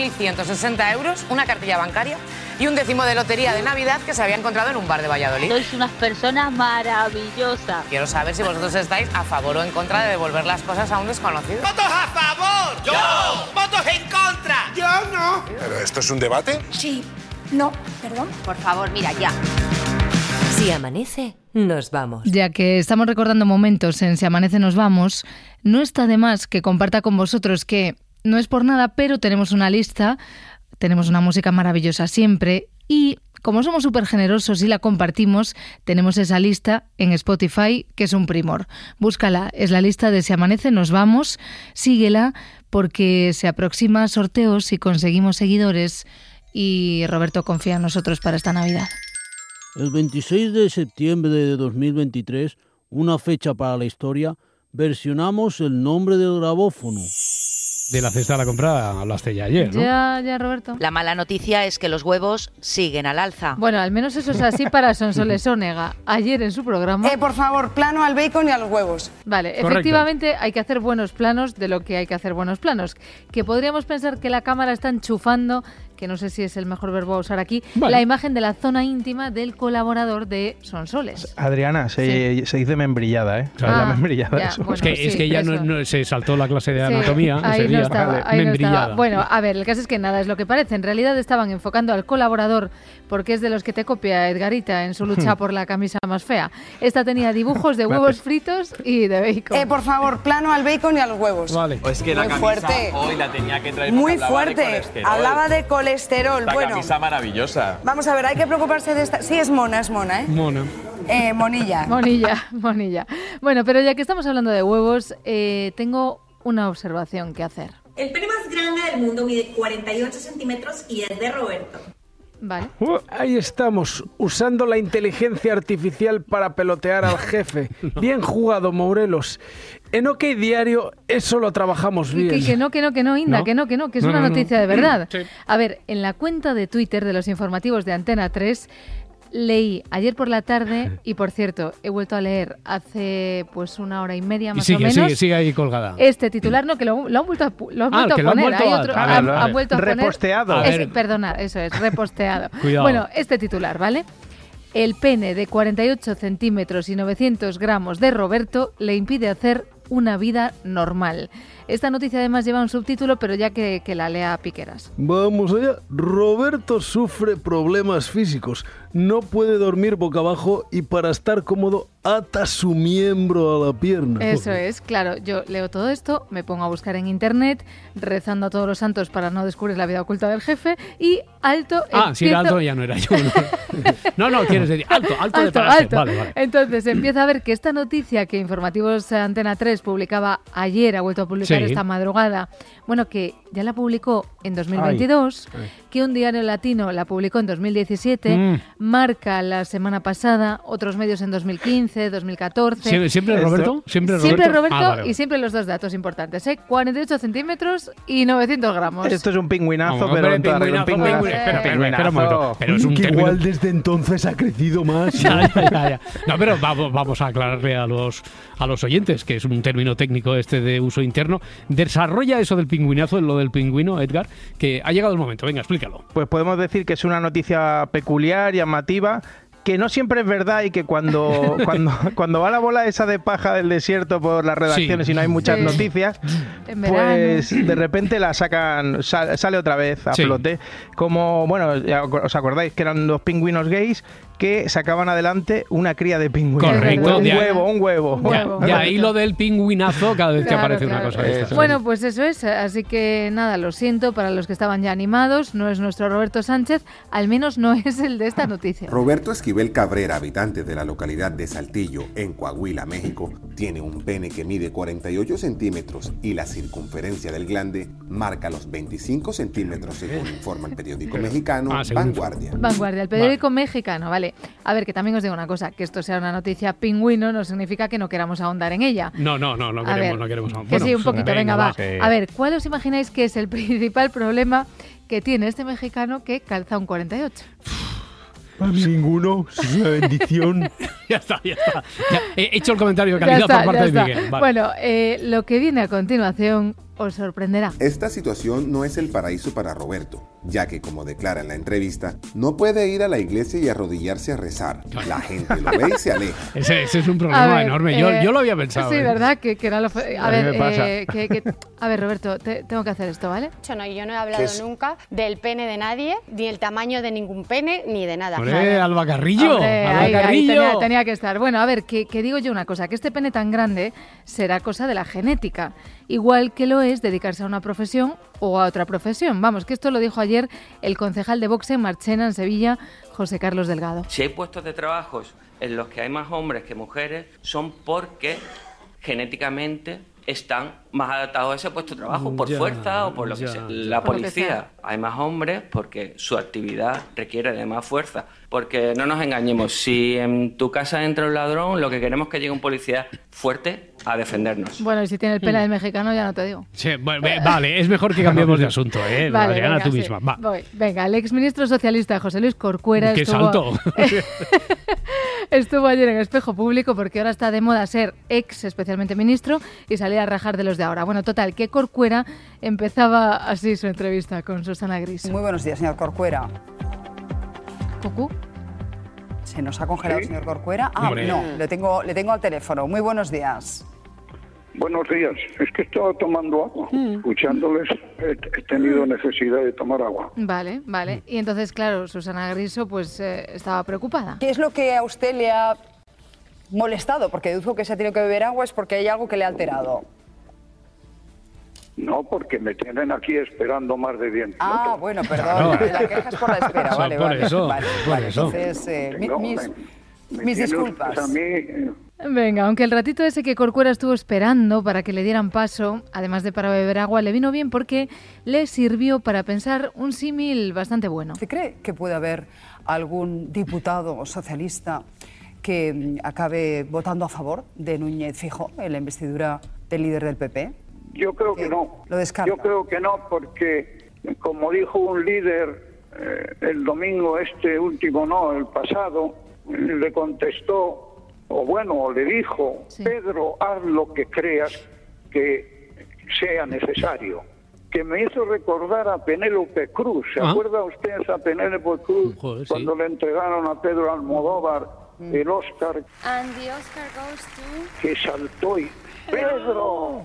4.160 euros, una cartilla bancaria y un décimo de lotería de Navidad que se había encontrado en un bar de Valladolid. Sois unas personas maravillosas. Quiero saber si vosotros estáis a favor o en contra de devolver las cosas a un desconocido. ¡Votos a favor! ¡Yo! ¡Yo! ¡Votos en contra! ¡Yo no! ¿Pero esto es un debate? Sí. No, perdón. Por favor, mira, ya. Si amanece, nos vamos. Ya que estamos recordando momentos en Si amanece, nos vamos, no está de más que comparta con vosotros que no es por nada, pero tenemos una lista, tenemos una música maravillosa siempre y como somos súper generosos y la compartimos, tenemos esa lista en Spotify que es un primor. Búscala, es la lista de Si Amanece Nos Vamos, síguela porque se aproxima sorteos si conseguimos seguidores y Roberto confía en nosotros para esta Navidad. El 26 de septiembre de 2023, una fecha para la historia, versionamos el nombre del grabófono. De la cesta de la compra hablaste ya ayer, ¿no? Ya, ya, Roberto. La mala noticia es que los huevos siguen al alza. Bueno, al menos eso es así para Sonsoles Onega. Ayer en su programa. Eh, por favor, plano al bacon y a los huevos. Vale, Correcto. efectivamente hay que hacer buenos planos de lo que hay que hacer buenos planos. Que podríamos pensar que la cámara está enchufando, que no sé si es el mejor verbo a usar aquí, Vale. la imagen de la zona íntima del colaborador de Sonsoles. Adriana, se, se dice membrillada, ¿eh? Ah, la membrillada. ya, eso. bueno, es que, sí, es que ya no, se saltó la clase de Sí, anatomía ahí ese no día. estaba, ahí no Membrillada. estaba. Bueno, a ver, el caso es que nada es lo que parece. En realidad estaban enfocando al colaborador porque es de los que te copia Edgarita en su lucha por la camisa más fea. Esta tenía dibujos de huevos fritos y de bacon. Eh, por favor, plano al bacon y a los huevos. Vale. O es que la Muy camisa fuerte. hoy la tenía que traer Muy porque hablaba de fuerte. colesterol. Colesterol. La bueno, camisa maravillosa. vamos a ver, hay que preocuparse de esta. Sí, es mona, es mona, ¿eh? Mona. Eh, monilla. Monilla, monilla. Bueno, pero ya que estamos hablando de huevos, eh, tengo una observación que hacer. El pene más grande del mundo mide 48 centímetros y es de Roberto. Vale. Uh, ahí estamos, usando la inteligencia artificial para pelotear al jefe. Bien jugado, Morelos. En OK Diario eso lo trabajamos bien. Que, que no, que no, que no, Inda, ¿No? que no, que no, que es No, una no, no. noticia de verdad. Sí. A ver, en la cuenta de Twitter de los informativos de Antena 3 leí ayer por la tarde y por cierto, he vuelto a leer hace pues una hora y media Y más sigue, o menos. sigue, sigue ahí colgada. Este titular, no, que lo, lo han vuelto a, lo han Ah, vuelto que a lo han poner. vuelto Hay a- otro- a ver, han- a han ver. vuelto a Reposteado. Es- perdona, eso es, reposteado. Cuidado. Bueno, este titular, ¿vale? El pene de 48 centímetros y 900 gramos de Roberto le impide hacer una vida normal. Esta noticia además lleva un subtítulo, pero ya que, que la lea Piqueras. Vamos allá. Roberto sufre problemas físicos. No puede dormir boca abajo y para estar cómodo ata su miembro a la pierna. Eso es, claro, yo leo todo esto, me pongo a buscar en internet, rezando a todos los santos para no descubrir la vida oculta del jefe y alto Ah, si era alto ya no era yo. No, no, no, quieres decir alto, alto, de Alto, alto. Vale, vale. Entonces empieza a ver que esta noticia que Informativos Antena 3 publicaba ayer, ha vuelto a publicar Sí. Esta madrugada, bueno, que ya la publicó en 2022, Ay. Que un diario latino la publicó en 2017, Mm. marca la semana pasada, otros medios en 2015, 2014. ¿Siempre, siempre Roberto? ¿Siempre Roberto? Siempre Roberto Ah, vale, y siempre los dos datos importantes, ¿eh? 48 centímetros y 900 gramos. Esto es un pingüinazo, pero hombre, en toda regla, un pingüinazo, pingüinazo. pingüinazo. Espera, espera, espera un momento. Pero es un que igual desde entonces ha crecido más. Ya, ya, ya, ya. No, pero vamos, vamos a aclararle a los, a los oyentes, que es un término técnico este de uso interno. Desarrolla eso del pingüinazo, lo del pingüino, Edgar, que ha llegado el momento. Venga, Pues podemos decir que es una noticia peculiar, llamativa, que no siempre es verdad y que cuando, cuando, cuando va la bola esa de paja del desierto por las redacciones Sí. y no hay muchas Sí. noticias, pues de repente la sacan, sal- sale otra vez a Sí. flote. Como, bueno, os acordáis que eran dos pingüinos gays que sacaban adelante una cría de pingüinos. Correcto, Un huevo, un huevo. Ya, y ahí lo del pingüinazo cada vez que Claro, aparece una cosa. Bueno, pues eso es. Así que nada, lo siento para los que estaban ya animados. No es nuestro Roberto Sánchez, al menos no es el de esta noticia. Roberto Esquivel Cabrera, habitante de la localidad de Saltillo, en Coahuila, México, tiene un pene que mide 48 centímetros y la circunferencia del glande marca los 25 centímetros, según informa el periódico mexicano Ah, Vanguardia. Vanguardia, el periódico mexicano, vale. A ver, que también os digo una cosa, que esto sea una noticia pingüino no significa que no queramos ahondar en ella. No, no, no, no queremos, ver, no queremos. Que sí, un poquito, venga, va. sí. A ver, ¿cuál os imagináis que es el principal problema que tiene este mexicano que calza un 48? Ninguno, es una bendición. ya está, ya está. Ya, he hecho el comentario de calidad está, por parte de. Miguel. Vale. Bueno, eh, lo que viene a continuación os sorprenderá. Esta situación no es el paraíso para Roberto, ya que, como declara en la entrevista, no puede ir a la iglesia y arrodillarse a rezar. La gente lo ve y se aleja. Ese, ese es un problema ver, enorme. Yo, eh, yo lo había pensado. Sí, ¿eh? ¿verdad? Que, que era lo... fe- A, A ver, eh, que- que- a ver, Roberto, te- tengo que hacer esto, ¿vale? Yo no, yo no he hablado nunca del pene de nadie, ni el tamaño de ningún pene, ni de nada. Hombre, Alba Carrillo. Hombre, Alba ahí- ahí Carrillo. tenía, tenía que estar. Bueno, a ver, que, que digo yo una cosa, que este pene tan grande será cosa de la genética, igual que lo es dedicarse a una profesión o a otra profesión. Vamos, que esto lo dijo ayer el concejal de boxe en Marchena, en Sevilla, José Carlos Delgado. Si hay puestos de trabajos en los que hay más hombres que mujeres, son porque genéticamente están más adaptados a ese puesto de trabajo por Ya, fuerza o por lo que ya, sea. ya. La que policía, sea. hay más hombres porque su actividad requiere de más fuerza. Porque no nos engañemos, si en tu casa entra un ladrón, lo que queremos es que llegue un policía fuerte a defendernos. Bueno, y si tiene el pelo de mexicano, ya no te digo. Sí, bueno, vale, es mejor que cambiemos de asunto, ¿eh? Vale, Adriana, venga, tú sí. misma. Va. Voy. Venga, el exministro socialista José Luis Corcuera ¡Qué estuvo, salto! estuvo ayer en espejo público porque ahora está de moda ser ex, especialmente ministro, y salir a rajar de los de ahora. Bueno, total, que Corcuera empezaba así su entrevista con Susana Gris. Muy buenos días, señor Corcuera. ¿Cucú? ¿Se nos ha congelado el ¿Sí? señor Corcuera? Ah, Hombre. no, le tengo, le tengo al teléfono. Muy buenos días. Buenos días. Es que estaba tomando agua. Escuchándoles, he, he tenido necesidad de tomar agua. Vale, vale. Y entonces, claro, Susana Griso pues eh, estaba preocupada. ¿Qué es lo que a usted le ha molestado? Porque deduzco que se ha tenido que beber agua es porque hay algo que le ha alterado. No, porque me tienen aquí esperando más de 10 Ah, bueno, perdón. Claro. La queja es por la espera. Eso, vale, por vale. eso, vale, por vale. eso. Entonces, eh, mi- No, mis, me mis tiene disculpas. a mí, eh, Venga, aunque el ratito ese que Corcuera estuvo esperando para que le dieran paso, además de para beber agua, le vino bien porque le sirvió para pensar un símil bastante bueno. ¿Usted cree que puede haber algún diputado socialista que mm, acabe votando a favor de Núñez Fijo en la investidura del líder del PP? Yo creo que no. Lo descarta. Yo creo que no, porque como dijo un líder eh, el domingo este último, no, el pasado, le contestó, o bueno, le dijo, Pedro, haz lo que creas que sea necesario. Que me hizo recordar a Penélope Cruz. ¿Se Ah. acuerda usted esa Penélope Cruz Joder, sí. cuando le entregaron a Pedro Almodóvar el Oscar And the Oscar goes to... que saltó y Pedro.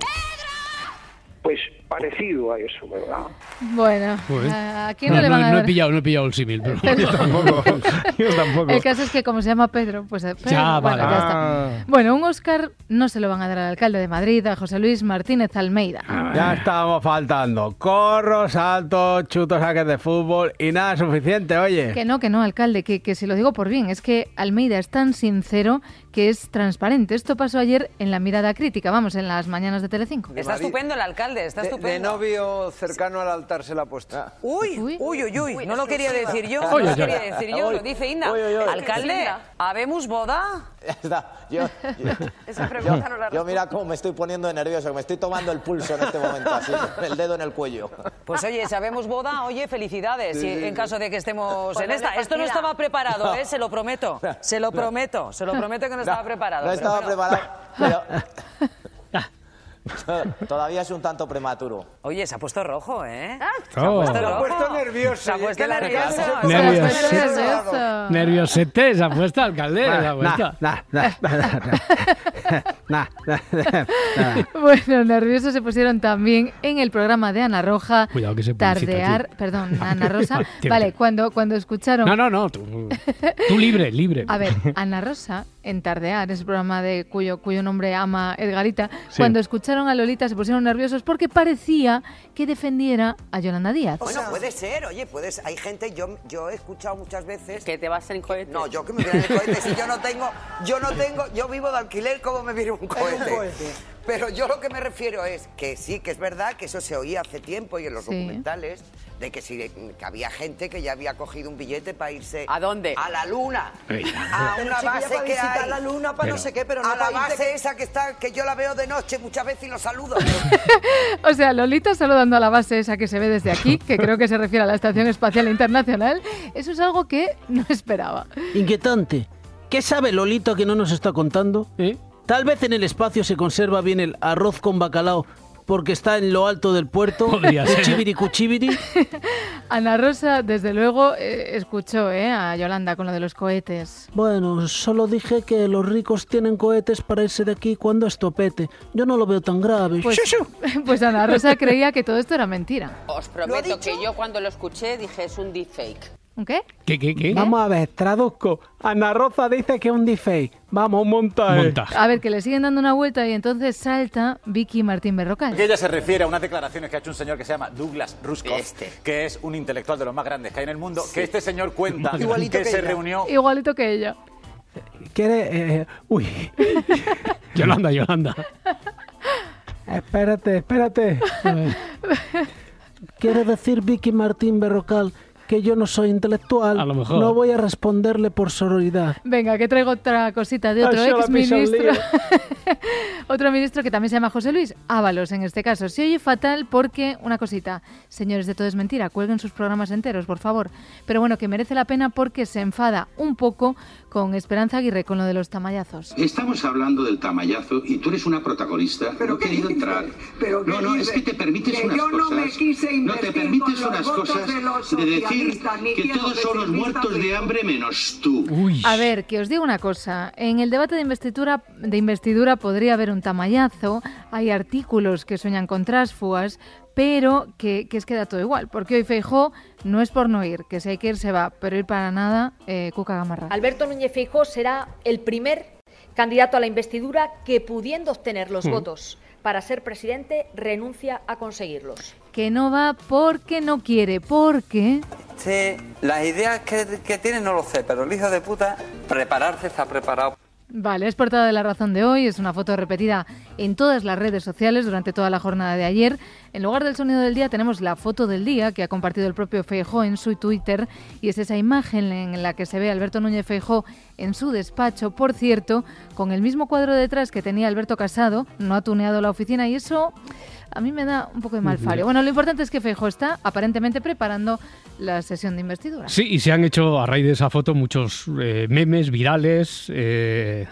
Pues parecido a eso, ¿verdad? Bueno, Joder. ¿a quién no, le van a no he dar? pillado, no he pillado el símil. Pero... Yo tampoco. Yo tampoco. El caso es que como se llama Pedro, pues eh, Pedro, Ya, bueno, vale. ya Ah. está. Bueno, un Oscar no se lo van a dar al alcalde de Madrid, a José Luis Martínez Almeida. Ya estábamos faltando. Corros, saltos, chutos, saques de fútbol y nada suficiente, oye. Que no, que no, alcalde, que, que si lo digo por bien, es que Almeida es tan sincero que es transparente. Esto pasó ayer en la mirada crítica, vamos, en las mañanas de Telecinco. Está estupendo el alcalde, está De, estupendo. de novio cercano al altar se la ha puesto. Uy, uy, uy, uy, no lo quería decir yo, Uy, no uy, lo uy. quería decir yo, Uy, lo dice Inda. uy, uy, uy. Alcalde, ¿habemos boda? Yo, yo, Esa pregunta yo- no la yo mira cómo me estoy poniendo nervioso, que me estoy tomando el pulso en este momento, así, el dedo en el cuello. Pues oye, sabemos boda, oye, felicidades, Sí, y sí, en caso de que estemos Pues en esta. Esto no estaba preparado, No. ¿eh? Se lo prometo, se lo prometo, se lo prometo que no estaba preparado. No estaba preparado, pero... Todavía es un tanto prematuro. Oye, se ha puesto rojo, ¿eh? Se ha puesto Se rojo. puesto nervioso, Se ha es puesto nervioso. se ha puesto Nervioso. nervioso. Nerviosete, se ha puesto alcalde. Bueno, nerviosos se pusieron también en el programa de Ana Roja. Cuidado que se Tardear, perdón, Ana Rosa. Vale, cuando, cuando escucharon... No, no, no. Tú, tú libre, libre. A ver, Ana Rosa, en Tardear, ese programa de cuyo, cuyo nombre ama Edgarita, Sí. cuando escucharon a Lolita se pusieron nerviosos porque parecía que defendiera a Yolanda Díaz. Bueno, puede ser, oye, puedes, hay gente, yo, yo he escuchado muchas veces... Que te vas en cohete. No, yo que me voy en cohete, si yo no tengo, yo no tengo, yo vivo de alquiler, ¿cómo me viene un cohete? cohete. Pero yo lo que me refiero es que sí, que es verdad que eso se oía hace tiempo y en los Sí. documentales, de que, sí, que había gente que ya había cogido un billete para irse... ¿A dónde? A la luna. Ey. A Pero, una base que hay. la luna, para no sé qué, pero no a la base que- esa que está, que yo la veo de noche muchas veces y lo saludo. O sea, Lolita saludando a la base esa que se ve desde aquí, que creo que se refiere a la Estación Espacial Internacional, eso es algo que no esperaba. Inquietante. ¿Qué sabe Lolito que no nos está contando? ¿Eh? Tal vez en el espacio se conserva bien el arroz con bacalao porque está en lo alto del puerto. Ser. Cuchibiri, cuchibiri. Ana Rosa, desde luego, eh, escuchó eh, a Yolanda con lo de los cohetes. Bueno, solo dije que los ricos tienen cohetes para irse de aquí cuando esto pete. Yo no lo veo tan grave. Pues, pues Ana Rosa creía que todo esto era mentira. Os prometo que yo cuando lo escuché dije es un deepfake. ¿Un qué? ¿Qué, qué, qué? Vamos a ver, traduzco. Ana Rosa dice que es un deepfake. Vamos, monta. eh. Monta. A ver, que le siguen dando una vuelta y entonces salta Vicky Martín Berrocal. Que ella se refiere a unas declaraciones que ha hecho un señor que se llama Douglas Rushkoff, que es un intelectual de los más grandes que hay en el mundo, que este señor cuenta Igualito que, que se reunió Igualito que ella. ¿Quiere? eh, uy. Yolanda, Yolanda. Espérate, espérate. Quiere decir Vicky Martín Berrocal que yo no soy intelectual. A lo mejor. No voy a responderle por sororidad. Venga, que traigo otra cosita de otro ex ministro. otro ministro que también se llama José Luis Ábalos en este caso. Se oye fatal porque, una cosita, señores de todo es mentira, cuelguen sus programas enteros, por favor. Pero bueno, que merece la pena porque se enfada un poco con Esperanza Aguirre con lo de los tamayazos. Estamos hablando del tamallazo y tú eres una protagonista. no he querido entrar. ¿Pero qué no, no, dice? es que te permites Que unas yo no cosas. me quise no te permites unas cosas de decir que todos son los muertos de hambre menos tú. A ver, que os digo una cosa. En el debate de investidura, de investidura podría haber un tamallazo. Hay artículos que sueñan con trásfugas, pero que, que es que da todo igual. Porque hoy Feijó no es por no ir, que si hay que ir se va, pero ir para nada, eh, Cuca Gamarra. Alberto Núñez Feijóo será el primer candidato a la investidura que, pudiendo obtener los Mm. votos para ser presidente, renuncia a conseguirlos. Que no va porque no quiere, porque... Sí, las ideas que, que tiene no lo sé, pero el hijo de puta, prepararse está preparado. Vale, es portada de la razón de hoy, es una foto repetida en todas las redes sociales durante toda la jornada de ayer. En lugar del sonido del día tenemos la foto del día que ha compartido el propio Feijó en su Twitter y es esa imagen en la que se ve a Alberto Núñez Feijó en su despacho, por cierto, con el mismo cuadro detrás que tenía Alberto Casado, no ha tuneado la oficina y eso a mí me da un poco de malfario. Bueno, lo importante es que Feijó está aparentemente preparando la sesión de investidura. Sí, y se han hecho a raíz de esa foto muchos eh, memes virales. Eh,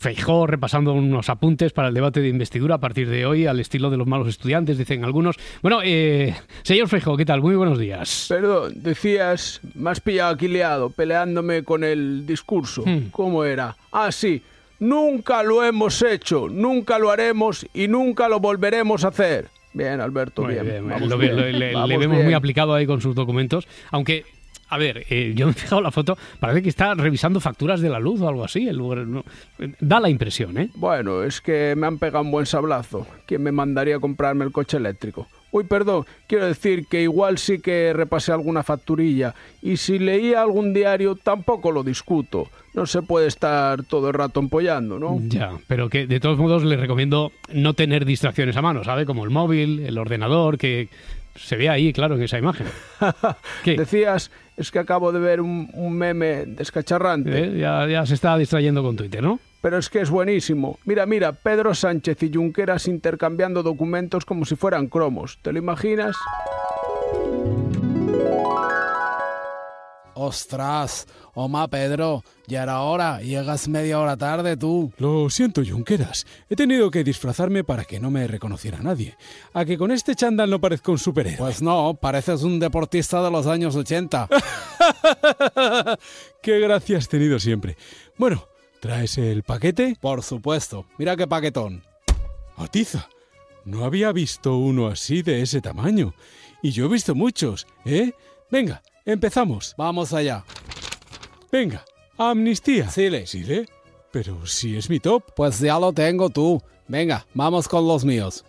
Feijó repasando unos apuntes para el debate de investidura a partir de hoy, al estilo de los malos estudiantes, dicen algunos. Bueno, eh, señor Feijó, ¿qué tal? Muy buenos días. Perdón, decías, me has pillado aquí liado, peleándome con el discurso. Hmm. ¿Cómo era? Ah, sí, nunca lo hemos hecho, nunca lo haremos y nunca lo volveremos a hacer. Bien, Alberto, bien. lo- bien, le, vemos muy aplicado ahí con sus documentos, aunque... A ver, eh, yo me he fijado la foto, parece que está revisando facturas de la luz o algo así. el lugar- no, eh, da la impresión, ¿eh? Bueno, es que me han pegado un buen sablazo. ¿Quién me mandaría a comprarme el coche eléctrico? Uy, perdón, quiero decir que igual sí que repasé alguna facturilla y si leía algún diario tampoco lo discuto. No se puede estar todo el rato empollando, ¿no? Ya, pero que de todos modos le recomiendo no tener distracciones a mano, ¿sabe? Como el móvil, el ordenador, que se ve ahí, claro, en esa imagen. Decías, es que acabo de ver un, un meme descacharrante. ¿Eh? Ya, ya se está distrayendo con Twitter, ¿no? Pero es que es buenísimo. Mira, mira, Pedro Sánchez y Junqueras intercambiando documentos como si fueran cromos. ¿Te lo imaginas? Ostras, Oma Pedro, ya era hora, llegas media hora tarde tú. Lo siento, Junqueras. He tenido que disfrazarme para que no me reconociera nadie. A que con este chándal no parezco un superhéroe. Pues no, pareces un deportista de los años 80. Qué gracia has tenido siempre. Bueno, ¿traes el paquete? Por supuesto. Mira qué paquetón. Atiza, no había visto uno así de ese tamaño. Y yo he visto muchos, ¿eh? Venga, empezamos. Vamos allá. Venga, amnistía. Sile. ¿Sile? Pero si es mi top. Pues ya lo tengo tú. Venga, vamos con los míos.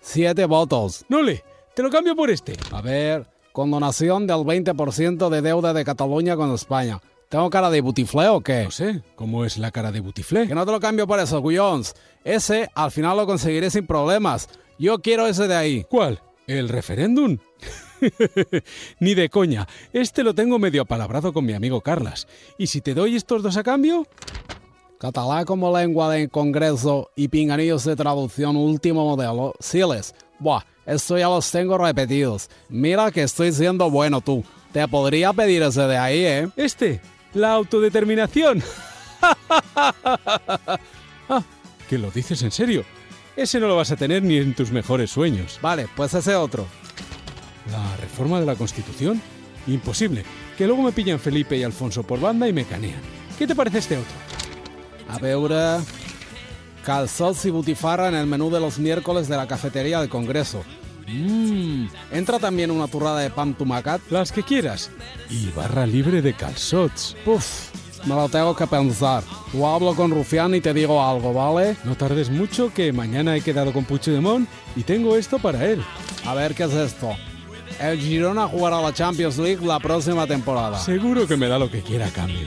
Siete votos. Nole, te lo cambio por este. A ver, condonación del 20% de deuda de Cataluña con España. ¿Tengo cara de butiflé o qué? No sé, ¿cómo es la cara de butiflé? Que no te lo cambio por eso, Gullons. Ese al final lo conseguiré sin problemas. Yo quiero ese de ahí. ¿Cuál? ¿El referéndum? Ni de coña. Este lo tengo medio apalabrado con mi amigo Carlas. ¿Y si te doy estos dos a cambio? Catalá como lengua de congreso y pinganillos de traducción último modelo. Siles. Buah, esto ya los tengo repetidos. Mira que estoy siendo bueno tú. Te podría pedir ese de ahí, ¿eh? Este, la autodeterminación. ah, que lo dices en serio. Ese no lo vas a tener ni en tus mejores sueños. Vale, pues ese otro. ¿La reforma de la Constitución? Imposible. Que luego me pillan Felipe y Alfonso por banda y me canean. ¿Qué te parece este otro? A veure... Calzots y butifarra en el menú de los miércoles de la cafetería del Congreso. Mmm. Entra también una turrada de pan tumacat. Las que quieras. Y barra libre de calzots. Puf, me lo tengo que pensar. Tú hablo con Rufián y te digo algo, ¿vale? No tardes mucho que mañana he quedado con Puigdemont y tengo esto para él. A ver qué es esto. El Girona jugará la Champions League la próxima temporada. Seguro que me da lo que quiera a cambio.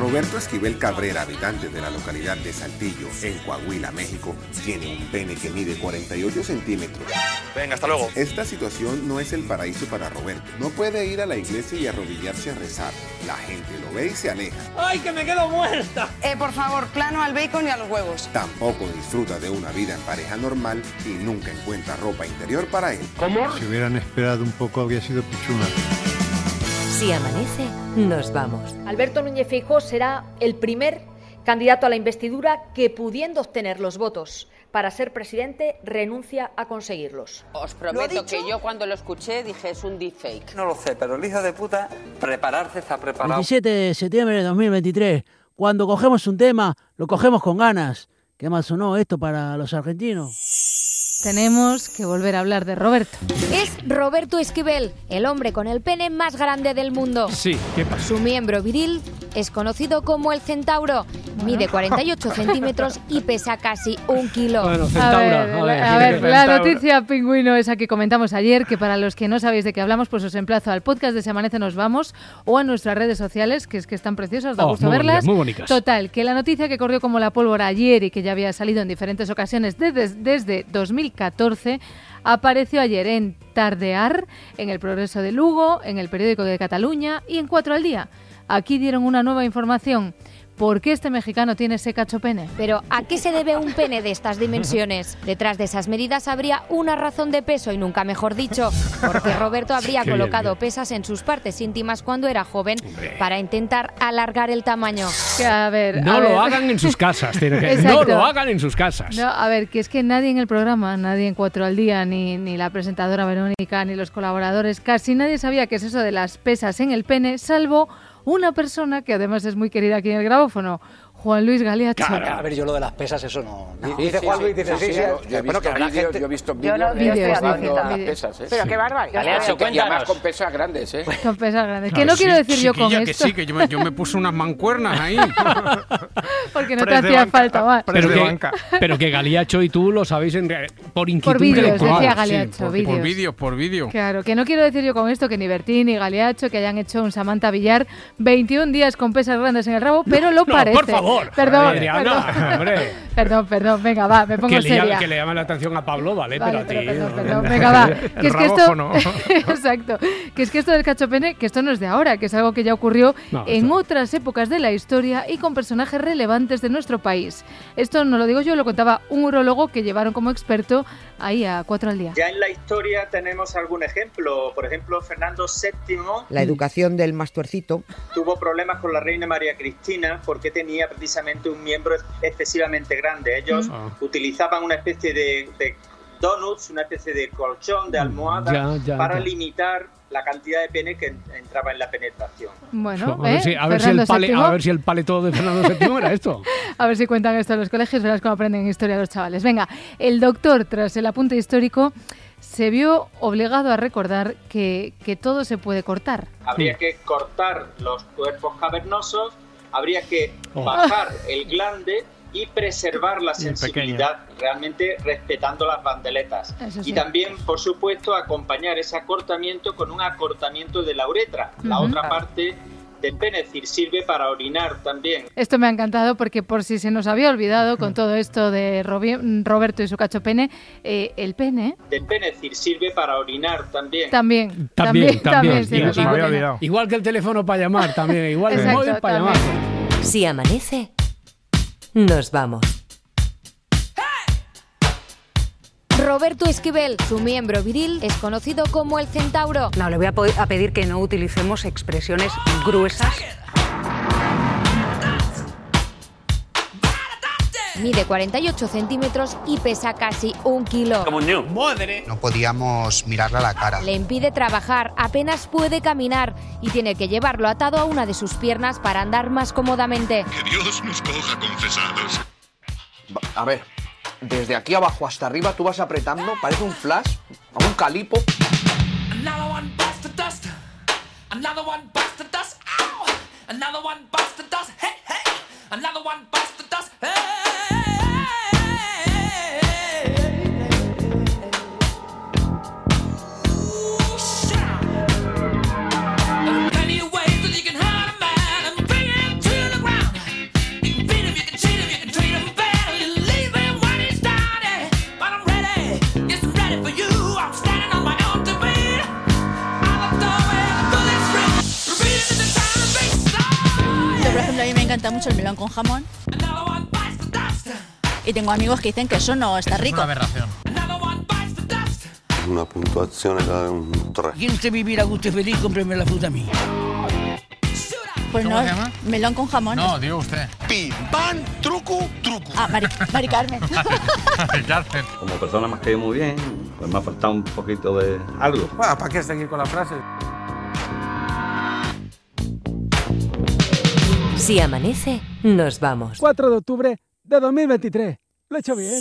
Roberto Esquivel Cabrera, habitante de la localidad de Saltillo, en Coahuila, México, tiene un pene que mide 48 centímetros. Venga, hasta luego. Esta situación no es el paraíso para Roberto. No puede ir a la iglesia y arrodillarse a rezar. La gente lo ve y se aleja. ¡Ay, que me quedo muerta! Eh, por favor, plano al bacon y a los huevos. Tampoco disfruta de una vida en pareja normal y nunca encuentra ropa interior para él. ¿Cómo? Si hubieran esperado un poco habría sido pichuna. Si amanece, nos vamos. Alberto Núñez Feijóo será el primer candidato a la investidura que, pudiendo obtener los votos para ser presidente, renuncia a conseguirlos. Os prometo que yo cuando lo escuché dije es un deepfake. No lo sé, pero el hijo de puta, prepararse está preparado. 27 de septiembre de 2023. Cuando cogemos un tema, lo cogemos con ganas. ¿Qué más sonó esto para los argentinos? Tenemos que volver a hablar de Roberto. Es Roberto Esquivel, el hombre con el pene más grande del mundo. Sí, ¿qué pasa? Su miembro viril es conocido como el centauro. Mide 48 centímetros y pesa casi un kilo. Bueno, A centauro. ver, a ver, la noticia pingüino esa que comentamos ayer, que para los que no sabéis de qué hablamos, pues os emplazo al podcast de Se Amanece Nos Vamos o a nuestras redes sociales, que es que están preciosas, da Oh, gusto muy verlas. bonitas, muy bonitas. Total, que la noticia que corrió como la pólvora ayer y que ya había salido en diferentes ocasiones desde, desde 2014 apareció ayer en Tardear, en el Progreso de Lugo, en el periódico de Cataluña y en Cuatro al Día. Aquí dieron una nueva información. ¿Por qué este mexicano tiene ese cacho pene? Pero ¿a qué se debe un pene de estas dimensiones? Detrás de esas medidas habría una razón de peso y nunca mejor dicho, porque Roberto habría Qué bien, colocado pesas en sus partes íntimas cuando era joven para intentar alargar el tamaño. Que, a ver, No a lo ver. hagan en sus casas. tiene que- no lo hagan en sus casas. No, a ver, que es que nadie en el programa, nadie en Cuatro al Día, ni, ni la presentadora Verónica, ni los colaboradores, casi nadie sabía qué es eso de las pesas en el pene, salvo una persona que además es muy querida aquí en el grabófono, Juan Luis Galiacho. A ver, yo lo de las pesas, eso no. no. Dice Juan Luis, dice sí, sí. yo- Yo he bueno, visto que habrá vídeos, gente- yo he visto vídeos no- de las vídeos. pesas, ¿eh? Pero qué bárbaro. Galeacho, y además con pesas grandes, ¿eh? Con pesas grandes. Que no sí, quiero decir yo con que esto, sí, que yo me, yo me puse unas mancuernas ahí. porque no te hacía banca, falta más. Pero que, pero que Galiacho y tú lo sabéis en por inquietud vídeos, intelectual. decía por, por vídeos. vídeo, por vídeo. Claro, que no quiero decir yo con esto que ni Bertín ni Galiacho que hayan hecho un Samantha Villar 21 días con pesas grandes en el rabo, pero lo no, parece. por favor. Perdón, Adriana, perdón. hombre. perdón, perdón, venga, va, me pongo Que seria. que le llame la atención a Pablo, vale, Vale, pero a ti. perdón, no. perdón, venga, va. Que es que esto, exacto, que es que esto del cachopene, que esto no es de ahora, que es algo que ya ocurrió No, en esto- otras épocas de la historia y con personajes relevantes de nuestro país. Esto no lo digo yo, lo contaba un urologo que llevaron como experto ahí a cuatro al día. Ya en la historia tenemos algún ejemplo. Por ejemplo, Fernando VII La educación del mastuercito. tuvo problemas con la reina María Cristina porque tenía precisamente un miembro excesivamente grande. Ellos Mm. Ah. utilizaban una especie de, de donuts, una especie de colchón, de almohada, Ya, ya, para ya. limitar la cantidad de pene que en- entraba en la penetración. Bueno, a, ver ¿eh? si, a, ver si el pale, a ver si el paleto de Fernando VII era esto. A ver si cuentan esto en los colegios, verás cómo aprenden historia los chavales. Venga, el doctor, tras el apunte histórico, se vio obligado a recordar que, que todo se puede cortar. Habría que cortar los cuerpos cavernosos, habría que Oh. bajar el glande y preservar la sensibilidad, realmente respetando las bandeletas. Eso sí. Y también, por supuesto, acompañar ese acortamiento con un acortamiento de la uretra, la otra parte del decir, sirve para orinar también. Esto me ha encantado porque por si se nos había olvidado con todo esto de Robi- Roberto y su cacho pene, eh, el pene Del decir, sirve para orinar también. también, También, también. Igual- para igual, igual que el teléfono para llamar, también. Igual el móvil para llamar. también. Si amanece, nos vamos. Roberto Esquivel, su miembro viril, es conocido como el centauro. No, le voy a, pedir que no utilicemos expresiones gruesas. Mide 48 centímetros y pesa casi un kilo. ¡Madre! No podíamos mirarle a la cara. Le impide trabajar, apenas puede caminar y tiene que llevarlo atado a una de sus piernas para andar más cómodamente. Que Dios nos coja confesados. A ver, desde aquí abajo hasta arriba tú vas apretando, parece un flash, un calipo. Another one bust the dust. Hey, hey. Another one bust the dust. Hey. Mucho el melón con jamón. Y tengo amigos que dicen que eso no está rico. Una puntuazione da un 3. ¿Quién usted vivir a gusto y feliz? Cómpreme la fruta a mí. Pues ¿Cómo no, se llama? melón con jamón. No, digo usted. Pim, pam, truco, truco. Ah, Mari, Mari Carmen. Como persona me has caído muy bien, pues me ha faltado un poquito de algo. Bueno, ¿para qué seguir con la frase? Si amanece, nos vamos. 4 de octubre de 2023. Lo he hecho bien.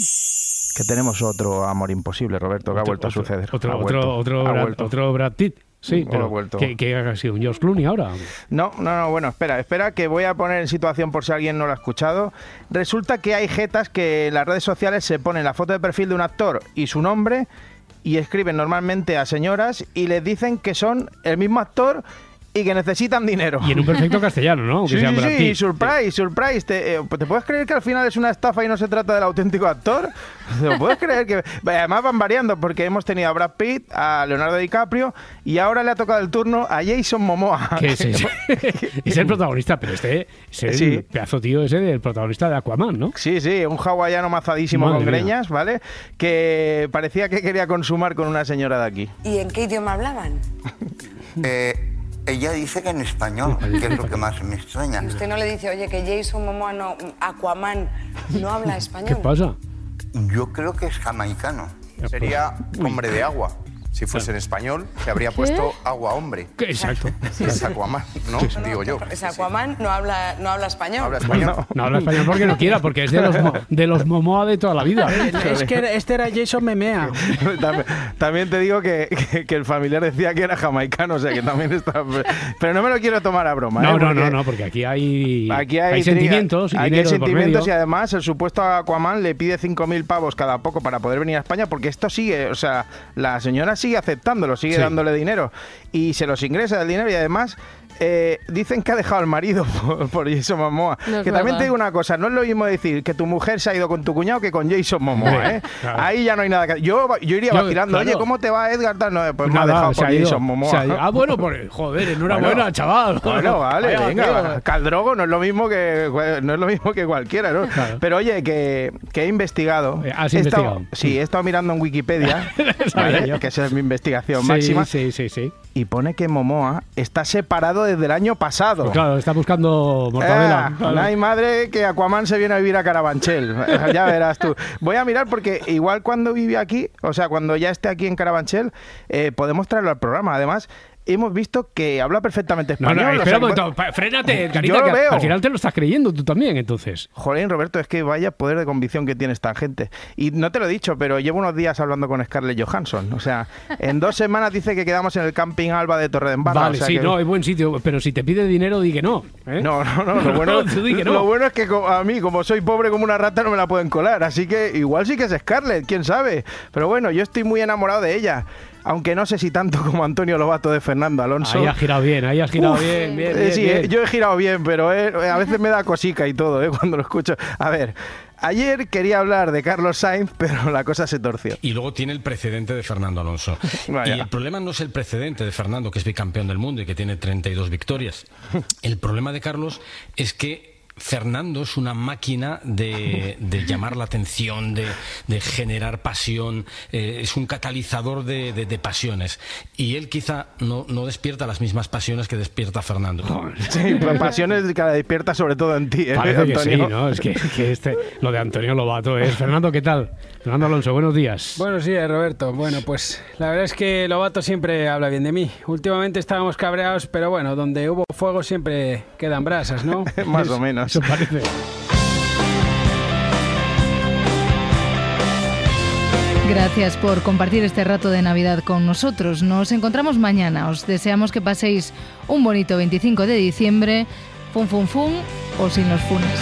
Que tenemos otro amor imposible, Roberto, que ha vuelto a suceder. Otro, Ha otro, vuelto, otro, ha Brad, vuelto. otro Brad Pitt. Sí, Ha pero vuelto. que, que ha sido un George Clooney ahora. No, no, no, bueno, espera, espera, que voy a poner en situación por si alguien no lo ha escuchado. Resulta que hay jetas que en las redes sociales se ponen la foto de perfil de un actor y su nombre y escriben normalmente a señoras y les dicen que son el mismo actor y que necesitan dinero. Y en un perfecto castellano, ¿no? Sí, sí, surprise, surprise. ¿Te, eh, ¿te puedes creer que al final es una estafa y no se trata del auténtico actor? ¿Te lo puedes creer que además van variando porque hemos tenido a Brad Pitt, a Leonardo DiCaprio y ahora le ha tocado el turno a Jason Momoa. Que es, es- es el protagonista, pero este es el Sí. pedazo tío ese del protagonista de Aquaman, ¿no? Sí, sí, un hawaiano mazadísimo Madre con mía. greñas, ¿vale? Que parecía que quería consumar con una señora de aquí. ¿Y en qué idioma hablaban? Eh, ella dice que en español, que es lo que más me extraña. Y usted no le dice, oye, que Jason Momoa no, Aquaman no habla español. ¿Qué pasa? Yo creo que es jamaicano. Sería hombre de agua. Si fuese en español, se habría ¿Qué? puesto agua hombre. Exacto. Es Aquaman, ¿no? Digo yo. Es Aquaman no habla, no habla español. Habla español. No, no habla español porque no quiera, porque es de los, mo- de los Momoa de toda la vida. Es que este era Jason Memea. también, también te digo que, que- que el familiar decía que era jamaicano, o sea que también está... Pero no me lo quiero tomar a broma. No, ¿eh? no, no, no, porque aquí hay, Aquí hay, sentimientos y aquí hay sentimientos y además el supuesto Aquaman le pide 5.000 pavos cada poco para poder venir a España porque esto sigue, o sea, la señora sigue aceptándolo, sigue Sí. dándole dinero y se los ingresa el dinero y además eh, dicen que ha dejado al marido por, por Jason Momoa. No que también verdad. te digo una cosa, no es lo mismo decir que tu mujer se ha ido con tu cuñado que con Jason Momoa, ¿eh? claro. Ahí ya no hay nada que... Yo, yo iría Yo, vacilando, claro. oye, ¿cómo te va Edgar? No, pues me ha Nada, dejado por ha Jason Momoa. Ah, bueno, por, joder, enhorabuena, Bueno, chaval. Bueno, vale, Vaya, venga. Caldrogo no es lo mismo que no es lo mismo que cualquiera, ¿no? Pero oye, que, que he investigado. Eh, has He estado- investigado. sí, he estado mirando en Wikipedia, ¿vale? que esa es mi investigación Sí, máxima. Sí, sí, sí. Y pone que Momoa está separado desde el año pasado. Pues claro, está buscando mortadela. Claro. no hay madre que Aquaman se viene a vivir a Carabanchel. ya verás tú. Voy a mirar porque igual cuando vive aquí, o sea, cuando ya esté aquí en Carabanchel, eh, podemos traerlo al programa. Además, hemos visto que habla perfectamente No, español. no, o espera sea, un que- momento, frénate, carita, Yo lo veo. al final te lo estás creyendo tú también, entonces. Jolín, Roberto, es que vaya poder de convicción que tiene esta gente. Y no te lo he dicho, pero llevo unos días hablando con Scarlett Johansson. O sea, en dos semanas dice que quedamos en el camping Alba de Torredembarra. Vale, o sea sí, que- no, es buen sitio, pero si te pide dinero, di que no. ¿eh? No, no, no. Lo bueno, no. lo bueno es que a mí, como soy pobre como una rata, no me la pueden colar. Así que igual sí que es Scarlett, quién sabe. Pero bueno, yo estoy muy enamorado de ella. Aunque no sé si tanto como Antonio Lobato de Fernando Alonso. Ahí has girado bien, ahí has girado Uf, bien, bien, bien, sí, bien. yo he girado bien, pero eh, a veces me da cosica y todo eh, cuando lo escucho. A ver, ayer quería hablar de Carlos Sainz, pero la cosa se torció. Y luego tiene el precedente de Fernando Alonso. Vaya. Y el problema no es el precedente de Fernando, que es bicampeón del mundo y que tiene 32 victorias. El problema de Carlos es que Fernando es una máquina de, de llamar la atención, de, de generar pasión, eh, es un catalizador de, de- de pasiones. Y él quizá no, no despierta las mismas pasiones que despierta Fernando. Sí, pasiones que la despierta sobre todo en ti, ¿eh, Parece que sí, Antonio? ¿no? Es que, que este, lo de Antonio Lobato es. Fernando, ¿qué tal? Fernando Alonso, buenos días. Buenos días, Roberto. Bueno, pues la verdad es que Lobato siempre habla bien de mí. Últimamente estábamos cabreados, pero bueno, donde hubo fuego siempre quedan brasas, ¿no? Más o menos. Eso parece. Gracias por compartir este rato de Navidad con nosotros. Nos encontramos mañana. Os deseamos que paséis un bonito 25 de diciembre. Fun, fun, fun o sin los funes.